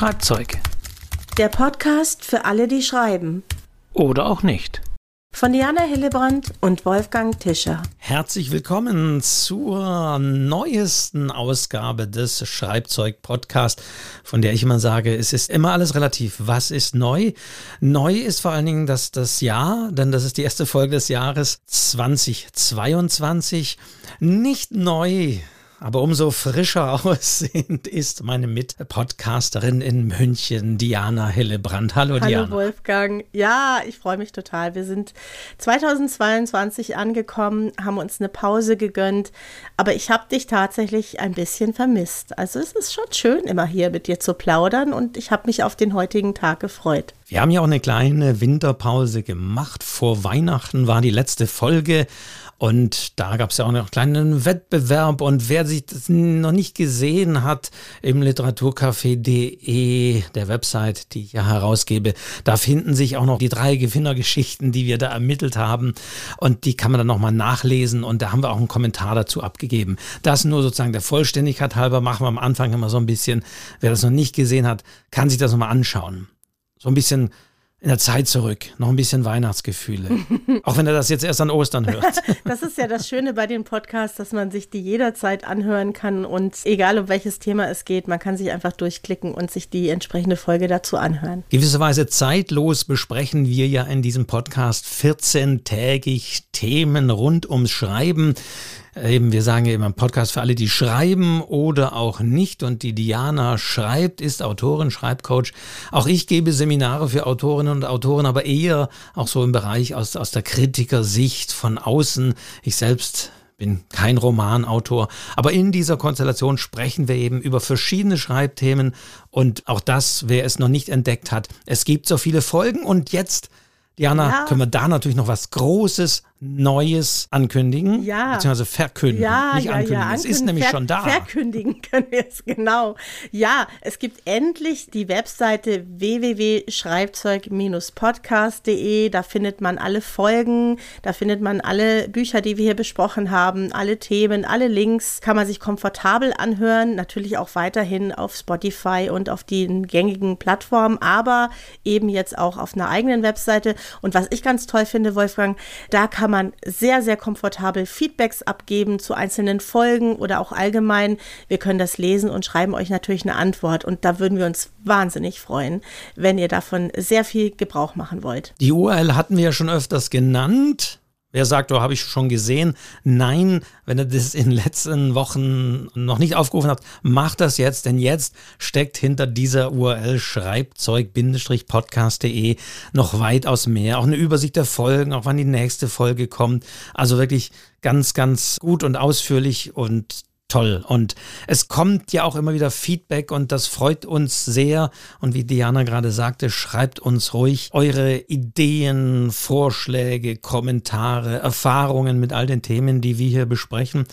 Schreibzeug. Der Podcast für alle, die schreiben. Oder auch nicht. Von Diana Hillebrand und Wolfgang Tischer. Herzlich willkommen zur neuesten Ausgabe des Schreibzeug-Podcasts, von der ich immer sage, es ist immer alles relativ. Was ist neu? Neu ist vor allen Dingen das, das Jahr, denn das ist die erste Folge des Jahres 2022. Nicht neu aber umso frischer aussehend ist meine Mitpodcasterin in München, Diana Hillebrand. Hallo, Hallo Diana. Hallo Wolfgang. Ja, ich freue mich total. Wir sind 2022 angekommen, haben uns eine Pause gegönnt, aber ich habe dich tatsächlich ein bisschen vermisst. Also es ist schon schön, immer hier mit dir zu plaudern und ich habe mich auf den heutigen Tag gefreut. Wir haben ja auch eine kleine Winterpause gemacht. Vor Weihnachten war die letzte Folge und da gab es ja auch noch einen kleinen Wettbewerb. Und wer sich das noch nicht gesehen hat, im literaturcafé.de, der Website, die ich ja herausgebe, da finden sich auch noch die drei Gewinnergeschichten, die wir da ermittelt haben. Und die kann man dann nochmal nachlesen. Und da haben wir auch einen Kommentar dazu abgegeben. Das nur sozusagen der Vollständigkeit halber machen wir am Anfang immer so ein bisschen. Wer das noch nicht gesehen hat, kann sich das nochmal anschauen. So ein bisschen in der Zeit zurück. Noch ein bisschen Weihnachtsgefühle. Auch wenn er das jetzt erst an Ostern hört. Das ist ja das Schöne bei den Podcasts, dass man sich die jederzeit anhören kann und egal um welches Thema es geht, man kann sich einfach durchklicken und sich die entsprechende Folge dazu anhören. Gewisserweise zeitlos besprechen wir ja in diesem Podcast 14-tägig Themen rund ums Schreiben. Eben, wir sagen ja immer im Podcast für alle, die schreiben oder auch nicht. Und die Diana schreibt, ist Autorin, Schreibcoach. Auch ich gebe Seminare für Autorinnen und Autoren, aber eher auch so im Bereich aus, aus der Kritikersicht von außen. Ich selbst bin kein Romanautor, aber in dieser Konstellation sprechen wir eben über verschiedene Schreibthemen und auch das, wer es noch nicht entdeckt hat, es gibt so viele Folgen und jetzt Diana, ja. können wir da natürlich noch was Großes, Neues ankündigen? Ja. Beziehungsweise verkünden. Ja, nicht ja, ankündigen. Ja, es ist nämlich schon da. Verkündigen können wir es, genau. Ja, es gibt endlich die Webseite www.schreibzeug-podcast.de. Da findet man alle Folgen, da findet man alle Bücher, die wir hier besprochen haben, alle Themen, alle Links. Kann man sich komfortabel anhören. Natürlich auch weiterhin auf Spotify und auf den gängigen Plattformen, aber eben jetzt auch auf einer eigenen Webseite. Und was ich ganz toll finde, Wolfgang, da kann man sehr, sehr komfortabel Feedbacks abgeben zu einzelnen Folgen oder auch allgemein. Wir können das lesen und schreiben euch natürlich eine Antwort. Und da würden wir uns wahnsinnig freuen, wenn ihr davon sehr viel Gebrauch machen wollt. Die URL hatten wir ja schon öfters genannt. Wer sagt, oh, habe ich schon gesehen? Nein, wenn ihr das in den letzten Wochen noch nicht aufgerufen habt, macht das jetzt, denn jetzt steckt hinter dieser URL schreibzeug-podcast.de noch weitaus mehr. Auch eine Übersicht der Folgen, auch wann die nächste Folge kommt. Also wirklich ganz, ganz gut und ausführlich und toll. Und es kommt ja auch immer wieder Feedback und das freut uns sehr. Und wie Diana gerade sagte, schreibt uns ruhig eure Ideen, Vorschläge, Kommentare, Erfahrungen mit all den Themen, die wir hier besprechen.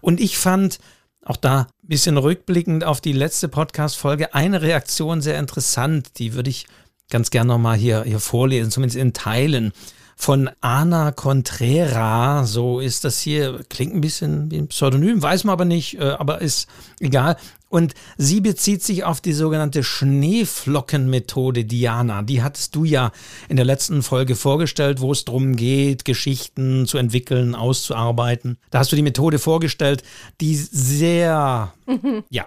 Und ich fand, auch da ein bisschen rückblickend auf die letzte Podcast-Folge, eine Reaktion sehr interessant. Die würde ich ganz gerne nochmal hier, hier vorlesen, zumindest in Teilen von Ana Contrera. So ist das hier. Klingt ein bisschen wie ein Pseudonym, weiß man aber nicht, äh, aber ist egal. Und sie bezieht sich auf die sogenannte Schneeflockenmethode Diana. Die hattest du ja in der letzten Folge vorgestellt, wo es darum geht, Geschichten zu entwickeln, auszuarbeiten. Da hast du die Methode vorgestellt, die sehr, ja,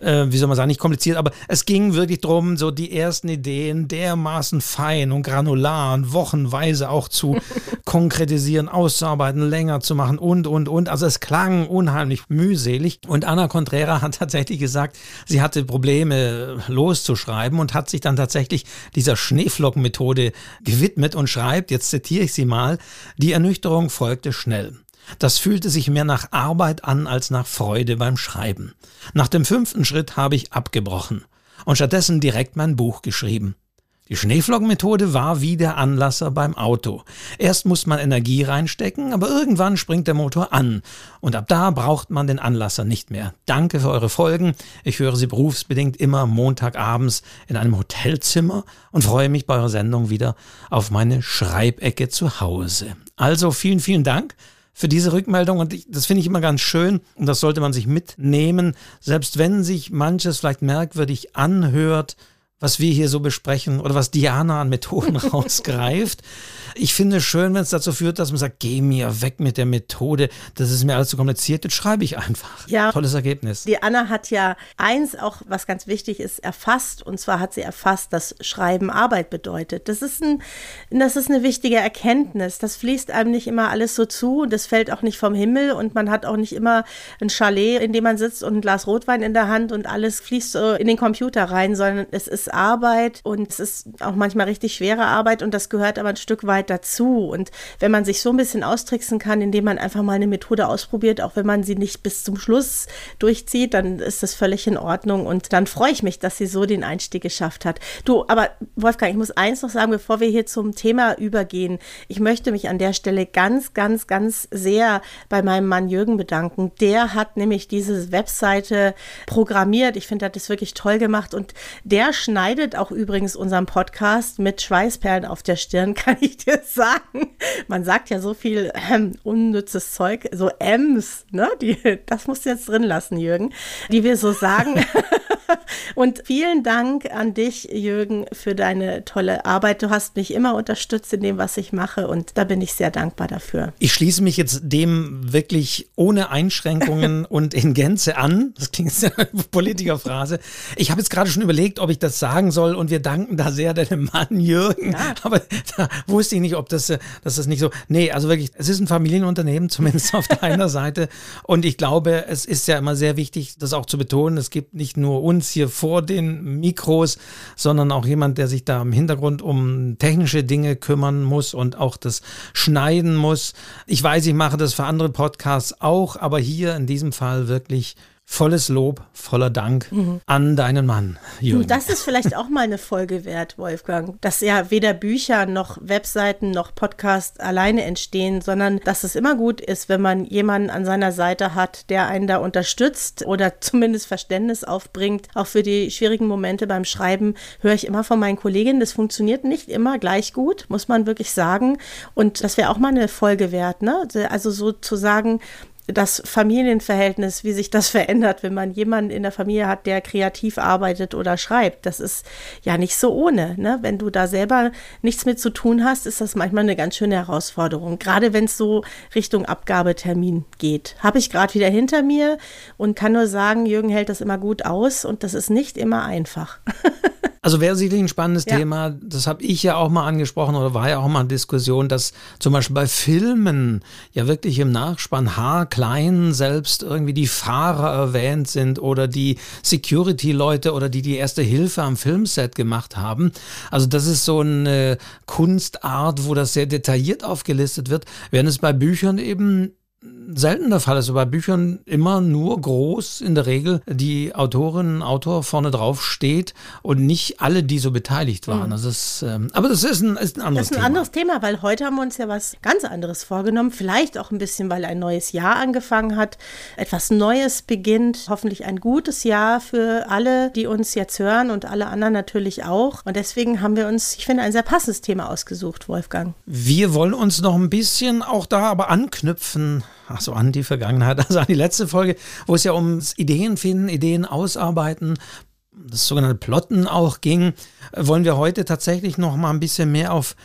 äh, wie soll man sagen, nicht kompliziert, aber es ging wirklich darum, so die ersten Ideen dermaßen fein und granular und wochenweise auch zu konkretisieren, auszuarbeiten, länger zu machen und, und, und. Also es klang unheimlich mühselig. Und Anna Contrera hat tatsächlich tatsächlich gesagt, sie hatte Probleme loszuschreiben und hat sich dann tatsächlich dieser Schneeflockenmethode gewidmet und schreibt, jetzt zitiere ich sie mal, die Ernüchterung folgte schnell. Das fühlte sich mehr nach Arbeit an als nach Freude beim Schreiben. Nach dem fünften Schritt habe ich abgebrochen und stattdessen direkt mein Buch geschrieben. Die Schneeflockenmethode war wie der Anlasser beim Auto. Erst muss man Energie reinstecken, aber irgendwann springt der Motor an. Und ab da braucht man den Anlasser nicht mehr. Danke für eure Folgen. Ich höre sie berufsbedingt immer Montagabends in einem Hotelzimmer und freue mich bei eurer Sendung wieder auf meine Schreibecke zu Hause. Also vielen, vielen Dank für diese Rückmeldung und ich, das finde ich immer ganz schön und das sollte man sich mitnehmen, selbst wenn sich manches vielleicht merkwürdig anhört, was wir hier so besprechen oder was Diana an Methoden rausgreift. Ich finde es schön, wenn es dazu führt, dass man sagt, geh mir weg mit der Methode, das ist mir alles zu kompliziert, das schreibe ich einfach. Ja. Tolles Ergebnis. Die Anna hat ja eins auch, was ganz wichtig ist, erfasst. Und zwar hat sie erfasst, dass Schreiben Arbeit bedeutet. Das ist, ein, das ist eine wichtige Erkenntnis. Das fließt einem nicht immer alles so zu und das fällt auch nicht vom Himmel und man hat auch nicht immer ein Chalet, in dem man sitzt und ein Glas Rotwein in der Hand und alles fließt so in den Computer rein, sondern es ist Arbeit und es ist auch manchmal richtig schwere Arbeit und das gehört aber ein Stück weit dazu. Und wenn man sich so ein bisschen austricksen kann, indem man einfach mal eine Methode ausprobiert, auch wenn man sie nicht bis zum Schluss durchzieht, dann ist das völlig in Ordnung. Und dann freue ich mich, dass sie so den Einstieg geschafft hat. Du, aber Wolfgang, ich muss eins noch sagen, bevor wir hier zum Thema übergehen. Ich möchte mich an der Stelle ganz, ganz, ganz sehr bei meinem Mann Jürgen bedanken. Der hat nämlich diese Webseite programmiert. Ich finde, er hat das wirklich toll gemacht. Und der schneidet auch übrigens unseren Podcast mit Schweißperlen auf der Stirn, kann ich dir sagen. Man sagt ja so viel ähm, unnützes Zeug, so M's, ne? Die, das musst du jetzt drin lassen, Jürgen, die wir so sagen. Und vielen Dank an dich, Jürgen, für deine tolle Arbeit. Du hast mich immer unterstützt in dem, was ich mache und da bin ich sehr dankbar dafür. Ich schließe mich jetzt dem wirklich ohne Einschränkungen und in Gänze an. Das klingt jetzt eine Politikerphrase. Ich habe jetzt gerade schon überlegt, ob ich das sagen soll und wir danken da sehr deinem Mann Jürgen. Ja. Aber da wusste ich nicht, ob das, dass das nicht so. Nee, also wirklich, es ist ein Familienunternehmen, zumindest auf deiner Seite. Und ich glaube, es ist ja immer sehr wichtig, das auch zu betonen. Es gibt nicht nur uns hier vor den Mikros, sondern auch jemand, der sich da im Hintergrund um technische Dinge kümmern muss und auch das schneiden muss. Ich weiß, ich mache das für andere Podcasts auch, aber hier in diesem Fall wirklich volles Lob, voller Dank mhm. an deinen Mann, Jürgen. Das ist vielleicht auch mal eine Folge wert, Wolfgang, dass ja weder Bücher noch Webseiten noch Podcasts alleine entstehen, sondern dass es immer gut ist, wenn man jemanden an seiner Seite hat, der einen da unterstützt oder zumindest Verständnis aufbringt. Auch für die schwierigen Momente beim Schreiben höre ich immer von meinen Kolleginnen, das funktioniert nicht immer gleich gut, muss man wirklich sagen. Und das wäre auch mal eine Folge wert, ne? Also sozusagen, das Familienverhältnis, wie sich das verändert, wenn man jemanden in der Familie hat, der kreativ arbeitet oder schreibt. Das ist ja nicht so ohne. Ne? Wenn du da selber nichts mit zu tun hast, ist das manchmal eine ganz schöne Herausforderung. Gerade wenn es so Richtung Abgabetermin geht. Habe ich gerade wieder hinter mir und kann nur sagen, Jürgen hält das immer gut aus und das ist nicht immer einfach. Also wäre sicherlich ein spannendes ja. Thema. Das habe ich ja auch mal angesprochen oder war ja auch mal eine Diskussion, dass zum Beispiel bei Filmen ja wirklich im Nachspann haarklein selbst irgendwie die Fahrer erwähnt sind oder die Security-Leute oder die die erste Hilfe am Filmset gemacht haben. Also das ist so eine Kunstart, wo das sehr detailliert aufgelistet wird, während es bei Büchern eben selten der Fall ist. Bei Büchern immer nur groß in der Regel die Autorin, Autor vorne drauf steht und nicht alle, die so beteiligt waren. Mhm. Das ist, ähm, aber das ist ein, ist ein anderes Thema. Das ist ein Thema. anderes Thema, weil heute haben wir uns ja was ganz anderes vorgenommen. Vielleicht auch ein bisschen, weil ein neues Jahr angefangen hat. Etwas Neues beginnt. Hoffentlich ein gutes Jahr für alle, die uns jetzt hören und alle anderen natürlich auch. Und deswegen haben wir uns, ich finde, ein sehr passendes Thema ausgesucht, Wolfgang. Wir wollen uns noch ein bisschen auch da aber anknüpfen ach so, an die Vergangenheit, also an die letzte Folge, wo es ja ums Ideen finden, Ideen ausarbeiten, das sogenannte Plotten auch ging, wollen wir heute tatsächlich noch mal ein bisschen mehr auf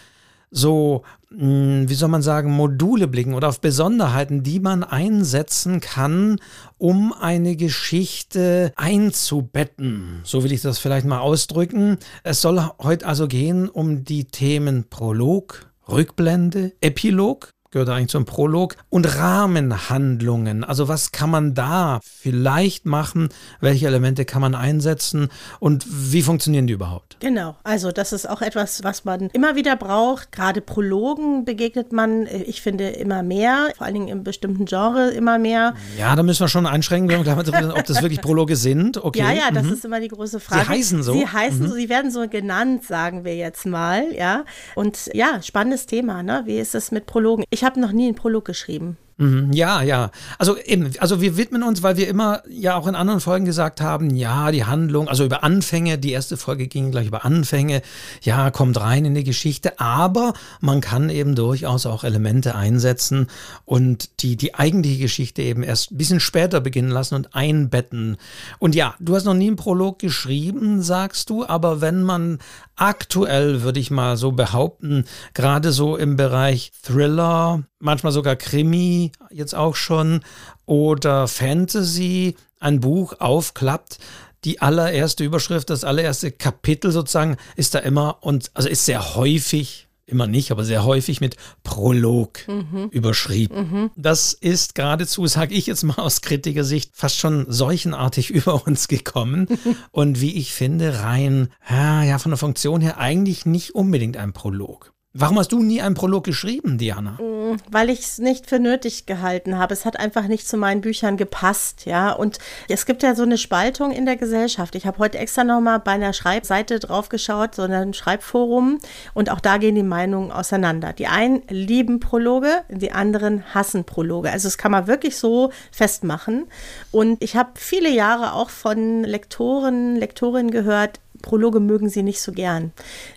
so, hm, wie soll man sagen, Module blicken oder auf Besonderheiten, die man einsetzen kann, um eine Geschichte einzubetten. So will ich das vielleicht mal ausdrücken. Es soll heute also gehen um die Themen Prolog, Rückblende, Epilog gehört eigentlich zum Prolog. Und Rahmenhandlungen. Also was kann man da vielleicht machen? Welche Elemente kann man einsetzen? Und wie funktionieren die überhaupt? Genau. Also das ist auch etwas, was man immer wieder braucht. Gerade Prologen begegnet man, äh, ich finde, immer mehr. Vor allen Dingen im bestimmten Genre immer mehr. Ja, da müssen wir schon einschränken, ob das wirklich Prologe sind. Okay. Ja, ja, das mhm. ist immer die große Frage. Sie heißen so. Sie heißen mhm. so, sie werden so genannt, sagen wir jetzt mal. Ja. Und ja, spannendes Thema. Ne? Wie ist es mit Prologen? Ich habe noch nie einen Prolog geschrieben. Mhm, ja, ja. Also eben, also wir widmen uns, weil wir immer ja auch in anderen Folgen gesagt haben, ja, die Handlung, also über Anfänge, die erste Folge ging gleich über Anfänge, ja, kommt rein in die Geschichte, aber man kann eben durchaus auch Elemente einsetzen und die, die eigentliche Geschichte eben erst ein bisschen später beginnen lassen und einbetten. Und ja, du hast noch nie einen Prolog geschrieben, sagst du, aber wenn man aktuell, würde ich mal so behaupten, gerade so im Bereich Thriller, manchmal sogar Krimi, jetzt auch schon, oder Fantasy, ein Buch aufklappt, die allererste Überschrift, das allererste Kapitel sozusagen ist da immer und also ist sehr häufig immer nicht, aber sehr häufig mit Prolog mhm. überschrieben. Mhm. Das ist geradezu, sage ich jetzt mal aus Kritikersicht, fast schon seuchenartig über uns gekommen und wie ich finde, rein ja, von der Funktion her eigentlich nicht unbedingt ein Prolog. Warum hast du nie einen Prolog geschrieben, Diana? Mm, weil ich es nicht für nötig gehalten habe. Es hat einfach nicht zu meinen Büchern gepasst, ja. Und es gibt ja so eine Spaltung in der Gesellschaft. Ich habe heute extra nochmal bei einer Schreibseite draufgeschaut, so ein Schreibforum. Und auch da gehen die Meinungen auseinander. Die einen lieben Prologe, die anderen hassen Prologe. Also das kann man wirklich so festmachen. Und ich habe viele Jahre auch von Lektoren, Lektorinnen gehört, Prologe mögen sie nicht so gern.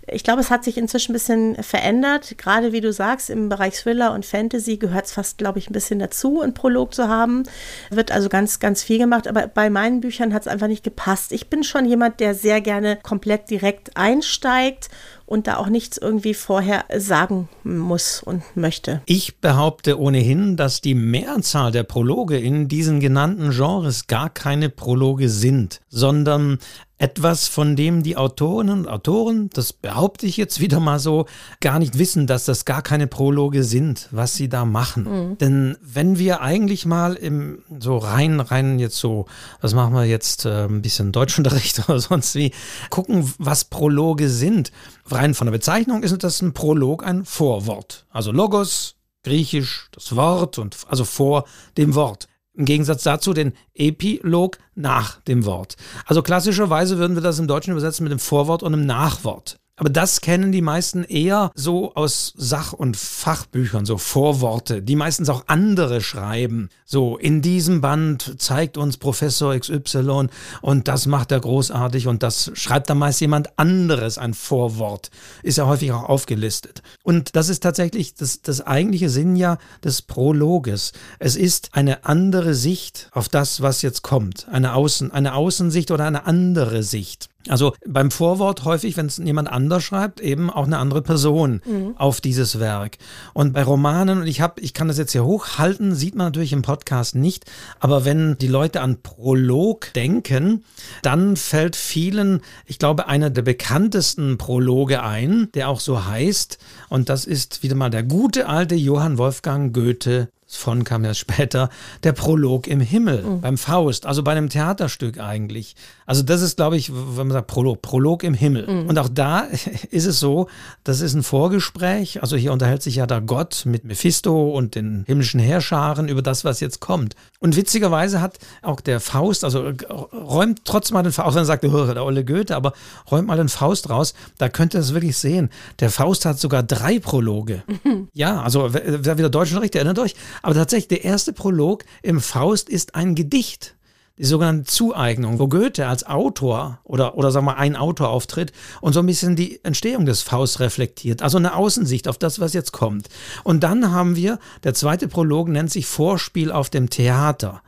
Ich glaube, es hat sich inzwischen ein bisschen verändert. Gerade wie du sagst, im Bereich Thriller und Fantasy gehört es fast, glaube ich, ein bisschen dazu, einen Prolog zu haben. Wird also ganz, ganz viel gemacht. Aber bei meinen Büchern hat es einfach nicht gepasst. Ich bin schon jemand, der sehr gerne komplett direkt einsteigt und da auch nichts irgendwie vorher sagen muss und möchte. Ich behaupte ohnehin, dass die Mehrzahl der Prologe in diesen genannten Genres gar keine Prologe sind, sondern etwas, von dem die Autorinnen und Autoren, das behaupte ich jetzt wieder mal so, gar nicht wissen, dass das gar keine Prologe sind, was sie da machen. Mhm. Denn wenn wir eigentlich mal im so rein, rein jetzt so, was machen wir jetzt, äh, ein bisschen Deutschunterricht oder sonst wie, gucken, was Prologe sind. Rein von der Bezeichnung ist das ein Prolog ein Vorwort. Also Logos, griechisch, das Wort und also vor dem Wort. Im Gegensatz dazu den Epilog nach dem Wort. Also klassischerweise würden wir das im Deutschen übersetzen mit dem Vorwort und dem Nachwort. Aber das kennen die meisten eher so aus Sach- und Fachbüchern, so Vorworte, die meistens auch andere schreiben. So, in diesem Band zeigt uns Professor XY und das macht er großartig und das schreibt dann meist jemand anderes, ein Vorwort. Ist ja häufig auch aufgelistet. Und das ist tatsächlich das, das eigentliche Sinn ja des Prologes. Es ist eine andere Sicht auf das, was jetzt kommt. Eine Außen, eine Außensicht oder eine andere Sicht. Also beim Vorwort häufig, wenn es jemand anders schreibt, eben auch eine andere Person mhm. auf dieses Werk. Und bei Romanen, und ich habe, ich kann das jetzt hier hochhalten, sieht man natürlich im Podcast nicht, aber wenn die Leute an Prolog denken, dann fällt vielen, ich glaube, einer der bekanntesten Prologe ein, der auch so heißt, und das ist wieder mal der gute alte Johann Wolfgang Goethe von kam ja später, der Prolog im Himmel mhm. beim Faust, also bei einem Theaterstück eigentlich. Also das ist, glaube ich, wenn man sagt Prolog, Prolog im Himmel. Mhm. Und auch da ist es so, das ist ein Vorgespräch. Also hier unterhält sich ja da Gott mit Mephisto und den himmlischen Herrscharen über das, was jetzt kommt. Und witzigerweise hat auch der Faust, also räumt trotzdem mal den Faust, auch wenn er sagt, oh, der olle Goethe, aber räumt mal den Faust raus, da könnt ihr das wirklich sehen. Der Faust hat sogar drei Prologe. Mhm. Ja, also wer wieder Deutsch Recht, erinnert euch. Aber tatsächlich, der erste Prolog im Faust ist ein Gedicht die sogenannte Zueignung, wo Goethe als Autor oder, oder sagen wir ein Autor auftritt und so ein bisschen die Entstehung des Faust reflektiert. Also eine Außensicht auf das, was jetzt kommt. Und dann haben wir, der zweite Prolog nennt sich Vorspiel auf dem Theater.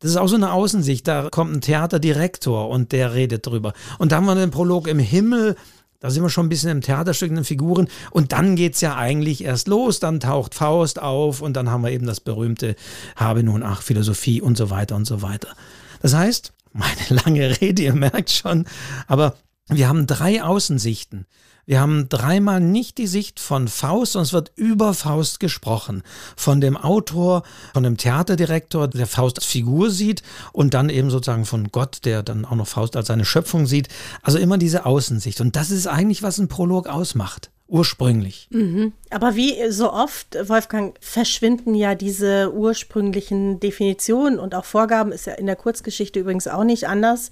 Das ist auch so eine Außensicht. Da kommt ein Theaterdirektor und der redet drüber. Und dann haben wir den Prolog im Himmel. Da sind wir schon ein bisschen im Theaterstück in den Figuren. Und dann geht es ja eigentlich erst los. Dann taucht Faust auf und dann haben wir eben das berühmte Habe nun ach Philosophie und so weiter und so weiter. Das heißt, meine lange Rede, ihr merkt schon, aber wir haben drei Außensichten. Wir haben dreimal nicht die Sicht von Faust, es wird über Faust gesprochen. Von dem Autor, von dem Theaterdirektor, der Faust als Figur sieht und dann eben sozusagen von Gott, der dann auch noch Faust als seine Schöpfung sieht. Also immer diese Außensicht. Und das ist eigentlich, was ein Prolog ausmacht ursprünglich. Mhm. Aber wie so oft, Wolfgang, verschwinden ja diese ursprünglichen Definitionen und auch Vorgaben, ist ja in der Kurzgeschichte übrigens auch nicht anders.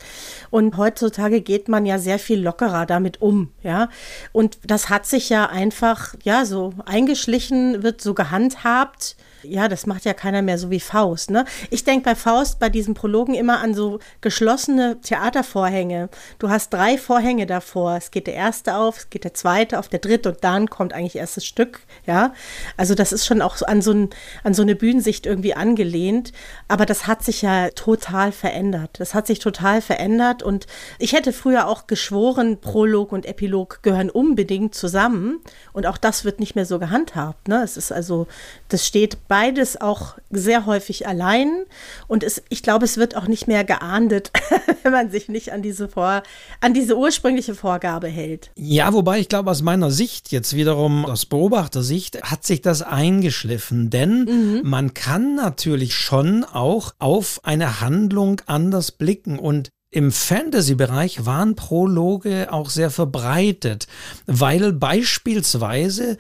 Und heutzutage geht man ja sehr viel lockerer damit um, ja. Und das hat sich ja einfach, ja, so eingeschlichen, wird so gehandhabt ja, das macht ja keiner mehr so wie Faust. Ne? Ich denke bei Faust, bei diesen Prologen immer an so geschlossene Theatervorhänge. Du hast drei Vorhänge davor. Es geht der erste auf, es geht der zweite auf, der dritte und dann kommt eigentlich erst das Stück. Ja, also das ist schon auch so an so, ein, an so eine Bühnensicht irgendwie angelehnt. Aber das hat sich ja total verändert. Das hat sich total verändert und ich hätte früher auch geschworen, Prolog und Epilog gehören unbedingt zusammen und auch das wird nicht mehr so gehandhabt. Ne? Es ist also, das steht beides auch sehr häufig allein und es, ich glaube, es wird auch nicht mehr geahndet, wenn man sich nicht an diese, Vor, an diese ursprüngliche Vorgabe hält. Ja, wobei ich glaube, aus meiner Sicht, jetzt wiederum aus Beobachtersicht, hat sich das eingeschliffen, denn mhm. man kann natürlich schon auch auf eine Handlung anders blicken und im Fantasy-Bereich waren Prologe auch sehr verbreitet, weil beispielsweise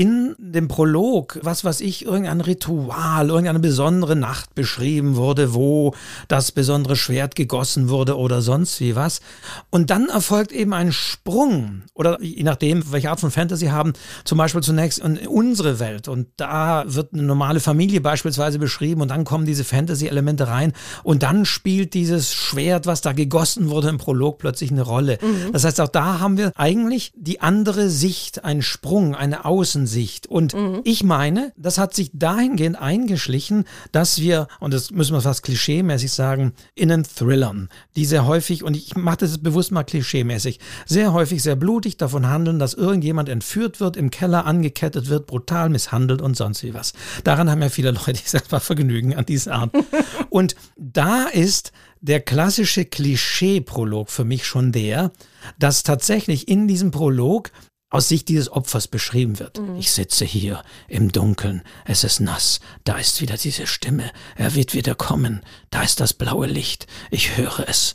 in dem Prolog, was weiß ich, irgendein Ritual, irgendeine besondere Nacht beschrieben wurde, wo das besondere Schwert gegossen wurde oder sonst wie was. Und dann erfolgt eben ein Sprung oder je nachdem, welche Art von Fantasy haben, zum Beispiel zunächst in unsere Welt und da wird eine normale Familie beispielsweise beschrieben und dann kommen diese Fantasy-Elemente rein und dann spielt dieses Schwert, was da gegossen wurde im Prolog plötzlich eine Rolle. Mhm. Das heißt, auch da haben wir eigentlich die andere Sicht, einen Sprung, eine Außensicht. Sicht. Und mhm. ich meine, das hat sich dahingehend eingeschlichen, dass wir, und das müssen wir fast klischeemäßig sagen, in den Thrillern, die sehr häufig, und ich mache das bewusst mal klischeemäßig, sehr häufig sehr blutig davon handeln, dass irgendjemand entführt wird, im Keller angekettet wird, brutal misshandelt und sonst wie was. Daran haben ja viele Leute, mal, Vergnügen an dieser Art. und da ist der klassische Klischee-Prolog für mich schon der, dass tatsächlich in diesem Prolog aus Sicht dieses Opfers beschrieben wird. Mhm. Ich sitze hier im Dunkeln, es ist nass, da ist wieder diese Stimme, er wird wieder kommen, da ist das blaue Licht, ich höre es.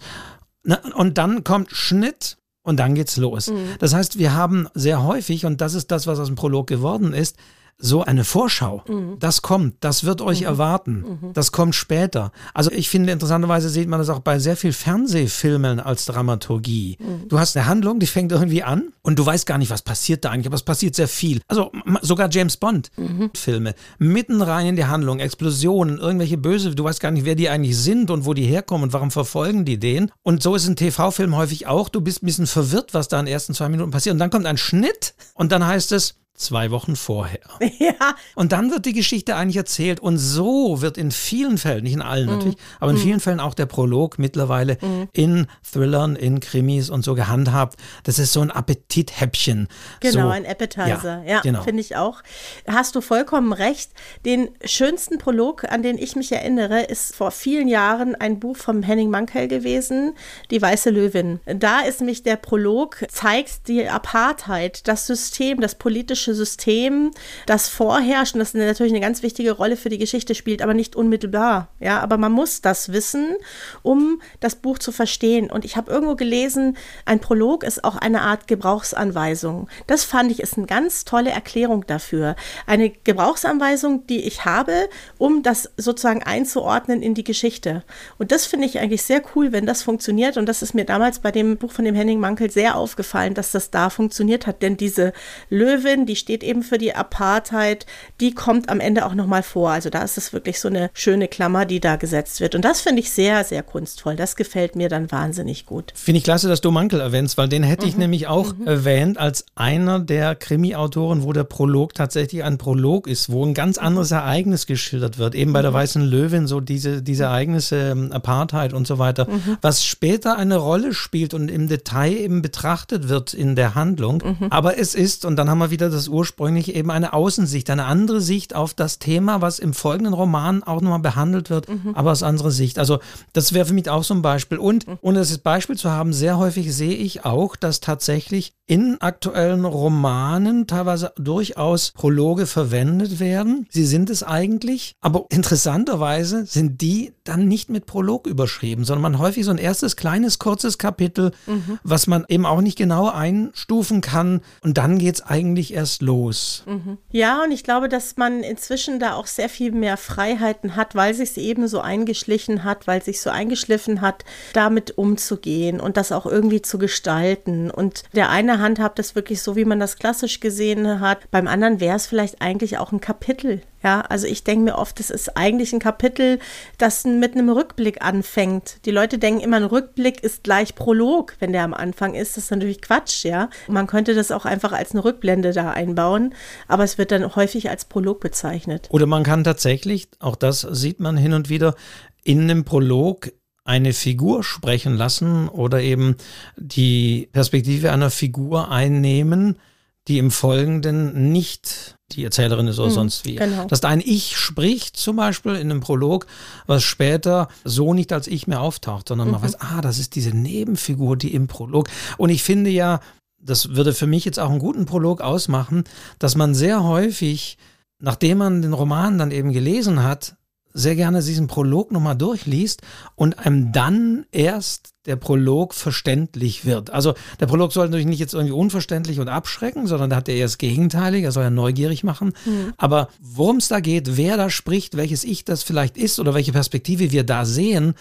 Und dann kommt Schnitt und dann geht's los. Mhm. Das heißt, wir haben sehr häufig, und das ist das, was aus dem Prolog geworden ist, so eine Vorschau. Mhm. Das kommt, das wird euch mhm. erwarten. Mhm. Das kommt später. Also ich finde, interessanterweise sieht man das auch bei sehr viel Fernsehfilmen als Dramaturgie. Mhm. Du hast eine Handlung, die fängt irgendwie an und du weißt gar nicht, was passiert da eigentlich, aber es passiert sehr viel. Also sogar James Bond mhm. Filme, mitten rein in die Handlung, Explosionen, irgendwelche Böse, du weißt gar nicht, wer die eigentlich sind und wo die herkommen und warum verfolgen die den. Und so ist ein TV-Film häufig auch. Du bist ein bisschen verwirrt, was da in den ersten zwei Minuten passiert. Und dann kommt ein Schnitt und dann heißt es, zwei Wochen vorher. Ja. Und dann wird die Geschichte eigentlich erzählt und so wird in vielen Fällen, nicht in allen mhm. natürlich, aber in mhm. vielen Fällen auch der Prolog mittlerweile mhm. in Thrillern, in Krimis und so gehandhabt. Das ist so ein Appetithäppchen. Genau, so, ein Appetizer. Ja, ja genau. finde ich auch. Hast du vollkommen recht. Den schönsten Prolog, an den ich mich erinnere, ist vor vielen Jahren ein Buch vom Henning Mankell gewesen, Die Weiße Löwin. Da ist nämlich der Prolog, zeigt die Apartheid, das System, das politische politische System, das vorherrscht und das natürlich eine ganz wichtige Rolle für die Geschichte spielt, aber nicht unmittelbar. Ja, aber man muss das wissen, um das Buch zu verstehen. Und ich habe irgendwo gelesen, ein Prolog ist auch eine Art Gebrauchsanweisung. Das fand ich ist eine ganz tolle Erklärung dafür. Eine Gebrauchsanweisung, die ich habe, um das sozusagen einzuordnen in die Geschichte. Und das finde ich eigentlich sehr cool, wenn das funktioniert. Und das ist mir damals bei dem Buch von dem Henning Mankel sehr aufgefallen, dass das da funktioniert hat. Denn diese Löwin, die die steht eben für die Apartheid, die kommt am Ende auch nochmal vor. Also da ist es wirklich so eine schöne Klammer, die da gesetzt wird. Und das finde ich sehr, sehr kunstvoll. Das gefällt mir dann wahnsinnig gut. Finde ich klasse, dass du Mankel erwähnst, weil den hätte ich mhm. nämlich auch mhm. erwähnt als einer der Krimi-Autoren, wo der Prolog tatsächlich ein Prolog ist, wo ein ganz anderes mhm. Ereignis geschildert wird. Eben bei der mhm. Weißen Löwin, so diese, diese Ereignisse, ähm, Apartheid und so weiter, mhm. was später eine Rolle spielt und im Detail eben betrachtet wird in der Handlung. Mhm. Aber es ist, und dann haben wir wieder das ursprünglich eben eine Außensicht, eine andere Sicht auf das Thema, was im folgenden Roman auch nochmal behandelt wird, mhm. aber aus anderer Sicht. Also das wäre für mich auch so ein Beispiel. Und mhm. ohne das Beispiel zu haben, sehr häufig sehe ich auch, dass tatsächlich in aktuellen Romanen teilweise durchaus Prologe verwendet werden. Sie sind es eigentlich, aber interessanterweise sind die dann nicht mit Prolog überschrieben, sondern man häufig so ein erstes kleines, kurzes Kapitel, mhm. was man eben auch nicht genau einstufen kann. Und dann geht es eigentlich erst los. Mhm. Ja, und ich glaube, dass man inzwischen da auch sehr viel mehr Freiheiten hat, weil sich es eben so eingeschlichen hat, weil sich so eingeschliffen hat, damit umzugehen und das auch irgendwie zu gestalten. Und der eine handhabt es wirklich so, wie man das klassisch gesehen hat. Beim anderen wäre es vielleicht eigentlich auch ein Kapitel Ja, also ich denke mir oft, das ist eigentlich ein Kapitel, das mit einem Rückblick anfängt. Die Leute denken immer, ein Rückblick ist gleich Prolog, wenn der am Anfang ist. Das ist natürlich Quatsch, ja. Man könnte das auch einfach als eine Rückblende da einbauen, aber es wird dann häufig als Prolog bezeichnet. Oder man kann tatsächlich, auch das sieht man hin und wieder, in einem Prolog eine Figur sprechen lassen oder eben die Perspektive einer Figur einnehmen, die im Folgenden nicht die Erzählerin ist oder hm, sonst wie. Genau. Dass da ein Ich spricht, zum Beispiel in einem Prolog, was später so nicht als Ich mehr auftaucht, sondern mhm. man weiß, ah, das ist diese Nebenfigur, die im Prolog. Und ich finde ja, das würde für mich jetzt auch einen guten Prolog ausmachen, dass man sehr häufig, nachdem man den Roman dann eben gelesen hat, sehr gerne diesen Prolog nochmal durchliest und einem dann erst der Prolog verständlich wird. Also der Prolog soll natürlich nicht jetzt irgendwie unverständlich und abschrecken, sondern da hat er erst gegenteilig, er soll ja neugierig machen. Mhm. Aber worum es da geht, wer da spricht, welches Ich das vielleicht ist oder welche Perspektive wir da sehen,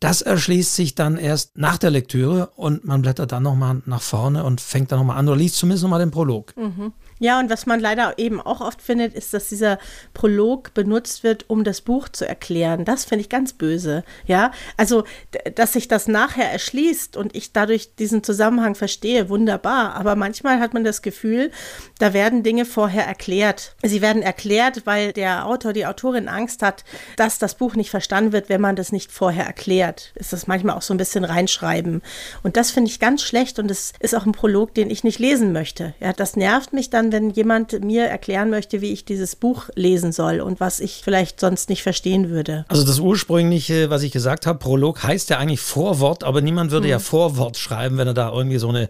das erschließt sich dann erst nach der Lektüre und man blättert dann nochmal nach vorne und fängt dann nochmal an oder liest zumindest nochmal den Prolog. Mhm. Ja, und was man leider eben auch oft findet, ist, dass dieser Prolog benutzt wird, um das Buch zu erklären. Das finde ich ganz böse. Ja, also, dass sich das nachher erschließt und ich dadurch diesen Zusammenhang verstehe, wunderbar. Aber manchmal hat man das Gefühl, da werden Dinge vorher erklärt. Sie werden erklärt, weil der Autor, die Autorin Angst hat, dass das Buch nicht verstanden wird, wenn man das nicht vorher erklärt. Ist das manchmal auch so ein bisschen reinschreiben. Und das finde ich ganz schlecht und es ist auch ein Prolog, den ich nicht lesen möchte. Ja, das nervt mich dann dann, wenn jemand mir erklären möchte, wie ich dieses Buch lesen soll und was ich vielleicht sonst nicht verstehen würde. Also das ursprüngliche, was ich gesagt habe, Prolog heißt ja eigentlich Vorwort, aber niemand würde hm. ja Vorwort schreiben, wenn er da irgendwie so eine,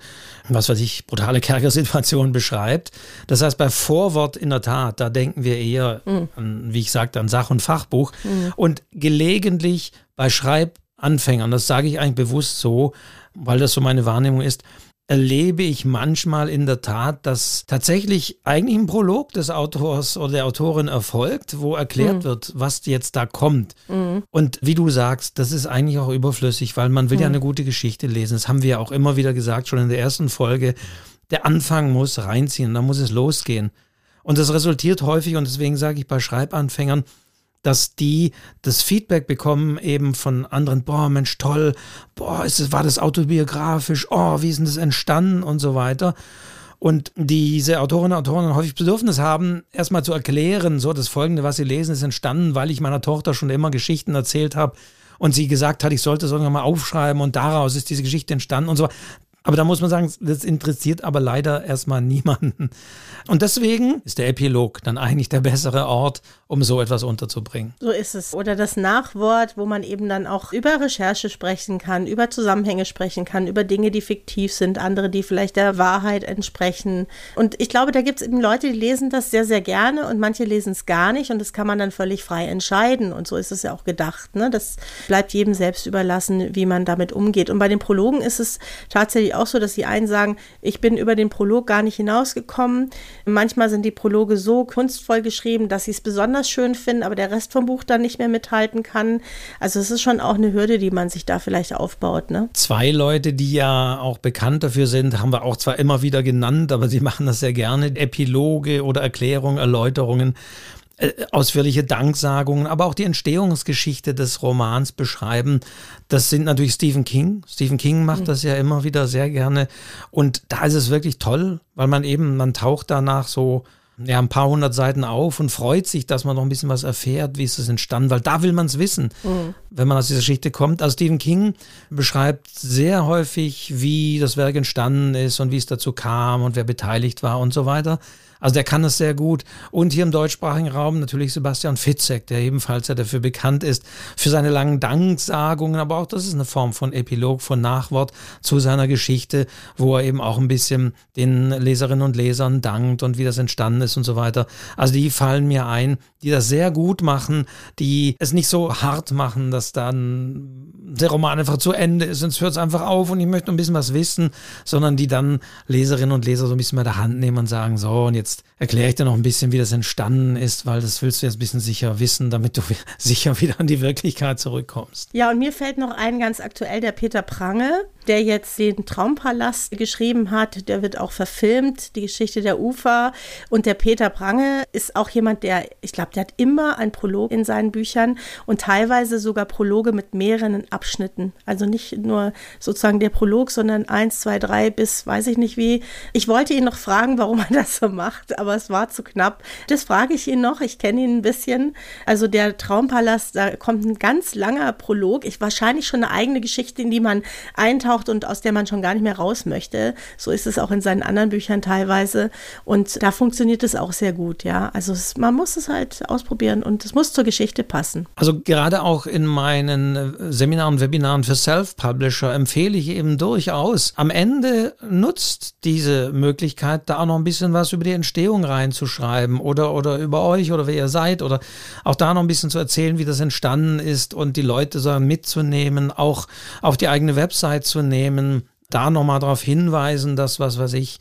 was weiß ich, brutale Kerkersituation beschreibt. Das heißt, bei Vorwort in der Tat, da denken wir eher, hm. an, wie ich sagte, an Sach- und Fachbuch. Hm. Und gelegentlich bei Schreibanfängern, das sage ich eigentlich bewusst so, weil das so meine Wahrnehmung ist, erlebe ich manchmal in der Tat, dass tatsächlich eigentlich ein Prolog des Autors oder der Autorin erfolgt, wo erklärt mhm. wird, was jetzt da kommt. Mhm. Und wie du sagst, das ist eigentlich auch überflüssig, weil man will mhm. ja eine gute Geschichte lesen. Das haben wir ja auch immer wieder gesagt, schon in der ersten Folge. Der Anfang muss reinziehen, da muss es losgehen. Und das resultiert häufig, und deswegen sage ich bei Schreibanfängern, dass die das Feedback bekommen eben von anderen, boah, Mensch, toll, boah, ist das, war das autobiografisch, oh, wie ist denn das entstanden und so weiter. Und diese Autorinnen und Autoren häufig Bedürfnis haben, erstmal zu erklären, so das Folgende, was sie lesen, ist entstanden, weil ich meiner Tochter schon immer Geschichten erzählt habe und sie gesagt hat, ich sollte es irgendwann mal aufschreiben und daraus ist diese Geschichte entstanden und so. Aber da muss man sagen, das interessiert aber leider erstmal niemanden. Und deswegen ist der Epilog dann eigentlich der bessere Ort, um so etwas unterzubringen. So ist es. Oder das Nachwort, wo man eben dann auch über Recherche sprechen kann, über Zusammenhänge sprechen kann, über Dinge, die fiktiv sind, andere, die vielleicht der Wahrheit entsprechen. Und ich glaube, da gibt es eben Leute, die lesen das sehr, sehr gerne und manche lesen es gar nicht und das kann man dann völlig frei entscheiden. Und so ist es ja auch gedacht. Ne? Das bleibt jedem selbst überlassen, wie man damit umgeht. Und bei den Prologen ist es tatsächlich auch so, dass die einen sagen, ich bin über den Prolog gar nicht hinausgekommen. Manchmal sind die Prologe so kunstvoll geschrieben, dass sie es besonders schön finden, aber der Rest vom Buch dann nicht mehr mithalten kann. Also es ist schon auch eine Hürde, die man sich da vielleicht aufbaut. Ne? Zwei Leute, die ja auch bekannt dafür sind, haben wir auch zwar immer wieder genannt, aber sie machen das sehr gerne. Epiloge oder Erklärungen, Erläuterungen ausführliche Danksagungen, aber auch die Entstehungsgeschichte des Romans beschreiben. Das sind natürlich Stephen King. Stephen King macht mhm. das ja immer wieder sehr gerne. Und da ist es wirklich toll, weil man eben, man taucht danach so ja, ein paar hundert Seiten auf und freut sich, dass man noch ein bisschen was erfährt, wie ist es entstanden, weil da will man es wissen, mhm. wenn man aus dieser Geschichte kommt. Also Stephen King beschreibt sehr häufig, wie das Werk entstanden ist und wie es dazu kam und wer beteiligt war und so weiter. Also der kann es sehr gut. Und hier im deutschsprachigen Raum natürlich Sebastian Fitzek, der ebenfalls ja dafür bekannt ist, für seine langen Danksagungen, aber auch das ist eine Form von Epilog, von Nachwort zu seiner Geschichte, wo er eben auch ein bisschen den Leserinnen und Lesern dankt und wie das entstanden ist und so weiter. Also die fallen mir ein, die das sehr gut machen, die es nicht so hart machen, dass dann der Roman einfach zu Ende ist, sonst hört es einfach auf und ich möchte ein bisschen was wissen, sondern die dann Leserinnen und Leser so ein bisschen bei der Hand nehmen und sagen, so und jetzt erkläre ich dir noch ein bisschen, wie das entstanden ist, weil das willst du jetzt ein bisschen sicher wissen, damit du sicher wieder an die Wirklichkeit zurückkommst. Ja, und mir fällt noch ein ganz aktuell der Peter Prange, der jetzt den Traumpalast geschrieben hat. Der wird auch verfilmt, die Geschichte der Ufer. Und der Peter Prange ist auch jemand, der, ich glaube, der hat immer ein Prolog in seinen Büchern und teilweise sogar Prologe mit mehreren Abschnitten. Also nicht nur sozusagen der Prolog, sondern eins, zwei, drei bis weiß ich nicht wie. Ich wollte ihn noch fragen, warum er das so macht, aber es war zu knapp. Das frage ich ihn noch. Ich kenne ihn ein bisschen. Also der Traumpalast, da kommt ein ganz langer Prolog. Ich wahrscheinlich schon eine eigene Geschichte, in die man eintaucht und aus der man schon gar nicht mehr raus möchte. So ist es auch in seinen anderen Büchern teilweise. Und da funktioniert es auch sehr gut, ja. Also es, man muss es halt ausprobieren und es muss zur Geschichte passen. Also gerade auch in meinen äh, Seminaren, Webinaren für Self-Publisher empfehle ich eben durchaus. Am Ende nutzt diese Möglichkeit, da auch noch ein bisschen was über die Entstehung reinzuschreiben oder, oder über euch oder wer ihr seid oder auch da noch ein bisschen zu erzählen, wie das entstanden ist und die Leute so mitzunehmen, auch auf die eigene Website zu nehmen, da nochmal darauf hinweisen, dass, was weiß ich,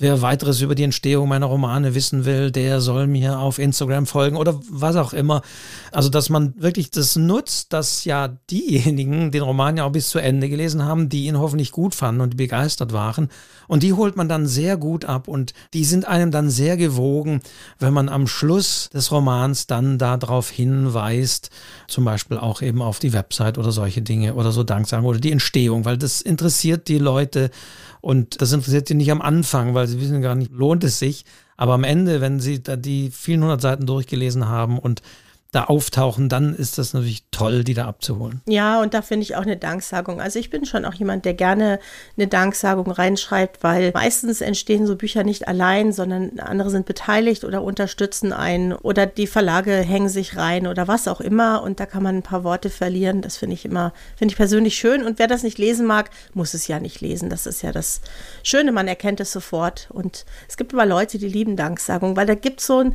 wer weiteres über die Entstehung meiner Romane wissen will, der soll mir auf Instagram folgen oder was auch immer. Also, dass man wirklich das nutzt, dass ja diejenigen den Roman ja auch bis zu Ende gelesen haben, die ihn hoffentlich gut fanden und begeistert waren. Und die holt man dann sehr gut ab und die sind einem dann sehr gewogen, wenn man am Schluss des Romans dann darauf hinweist, zum Beispiel auch eben auf die Website oder solche Dinge oder so Danksagen oder die Entstehung, weil das interessiert die Leute und das interessiert sie nicht am Anfang, weil sie wissen gar nicht, lohnt es sich. Aber am Ende, wenn sie da die vielen hundert Seiten durchgelesen haben und da auftauchen, dann ist das natürlich toll, die da abzuholen. Ja, und da finde ich auch eine Danksagung. Also ich bin schon auch jemand, der gerne eine Danksagung reinschreibt, weil meistens entstehen so Bücher nicht allein, sondern andere sind beteiligt oder unterstützen einen oder die Verlage hängen sich rein oder was auch immer und da kann man ein paar Worte verlieren. Das finde ich immer, finde ich persönlich schön und wer das nicht lesen mag, muss es ja nicht lesen. Das ist ja das Schöne, man erkennt es sofort und es gibt aber Leute, die lieben Danksagung, weil da gibt es so ein,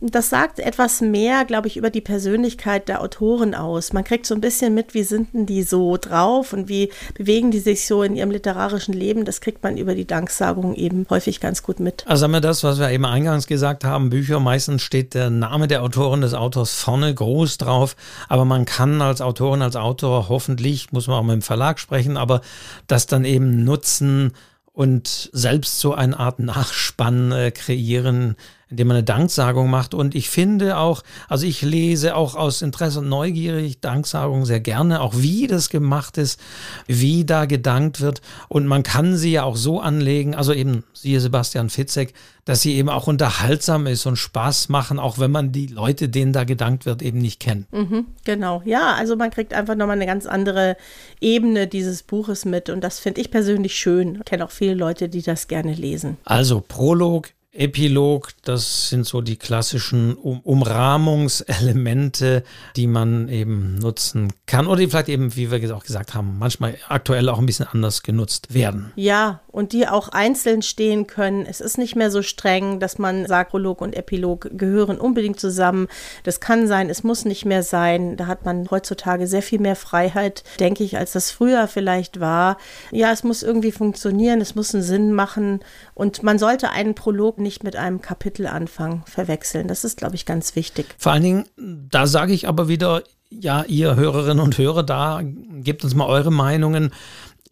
das sagt etwas mehr, glaube ich, über die Persönlichkeit der Autoren aus. Man kriegt so ein bisschen mit, wie sind denn die so drauf und wie bewegen die sich so in ihrem literarischen Leben. Das kriegt man über die Danksagung eben häufig ganz gut mit. Also haben wir das, was wir eben eingangs gesagt haben, Bücher, meistens steht der Name der Autorin des Autors vorne groß drauf, aber man kann als Autorin, als Autor hoffentlich, muss man auch mit dem Verlag sprechen, aber das dann eben nutzen, und selbst so eine Art Nachspann äh, kreieren, indem man eine Danksagung macht. Und ich finde auch, also ich lese auch aus Interesse und Neugierig Danksagung sehr gerne, auch wie das gemacht ist, wie da gedankt wird. Und man kann sie ja auch so anlegen, also eben siehe Sebastian Fitzek, dass sie eben auch unterhaltsam ist und Spaß machen, auch wenn man die Leute, denen da gedankt wird, eben nicht kennt. Mhm, genau, ja, also man kriegt einfach nochmal eine ganz andere Ebene dieses Buches mit und das finde ich persönlich schön. Ich kenne auch viele Leute, die das gerne lesen. Also Prolog, Epilog, das sind so die klassischen um Umrahmungselemente, die man eben nutzen kann oder die vielleicht eben, wie wir auch gesagt haben, manchmal aktuell auch ein bisschen anders genutzt werden. Ja, und die auch einzeln stehen können. Es ist nicht mehr so streng, dass man sagt, Prolog und Epilog gehören unbedingt zusammen. Das kann sein, es muss nicht mehr sein. Da hat man heutzutage sehr viel mehr Freiheit, denke ich, als das früher vielleicht war. Ja, es muss irgendwie funktionieren, es muss einen Sinn machen und man sollte einen Prolog nicht mit einem Kapitelanfang verwechseln. Das ist, glaube ich, ganz wichtig. Vor allen Dingen, da sage ich aber wieder, ja, ihr Hörerinnen und Hörer, da gebt uns mal eure Meinungen.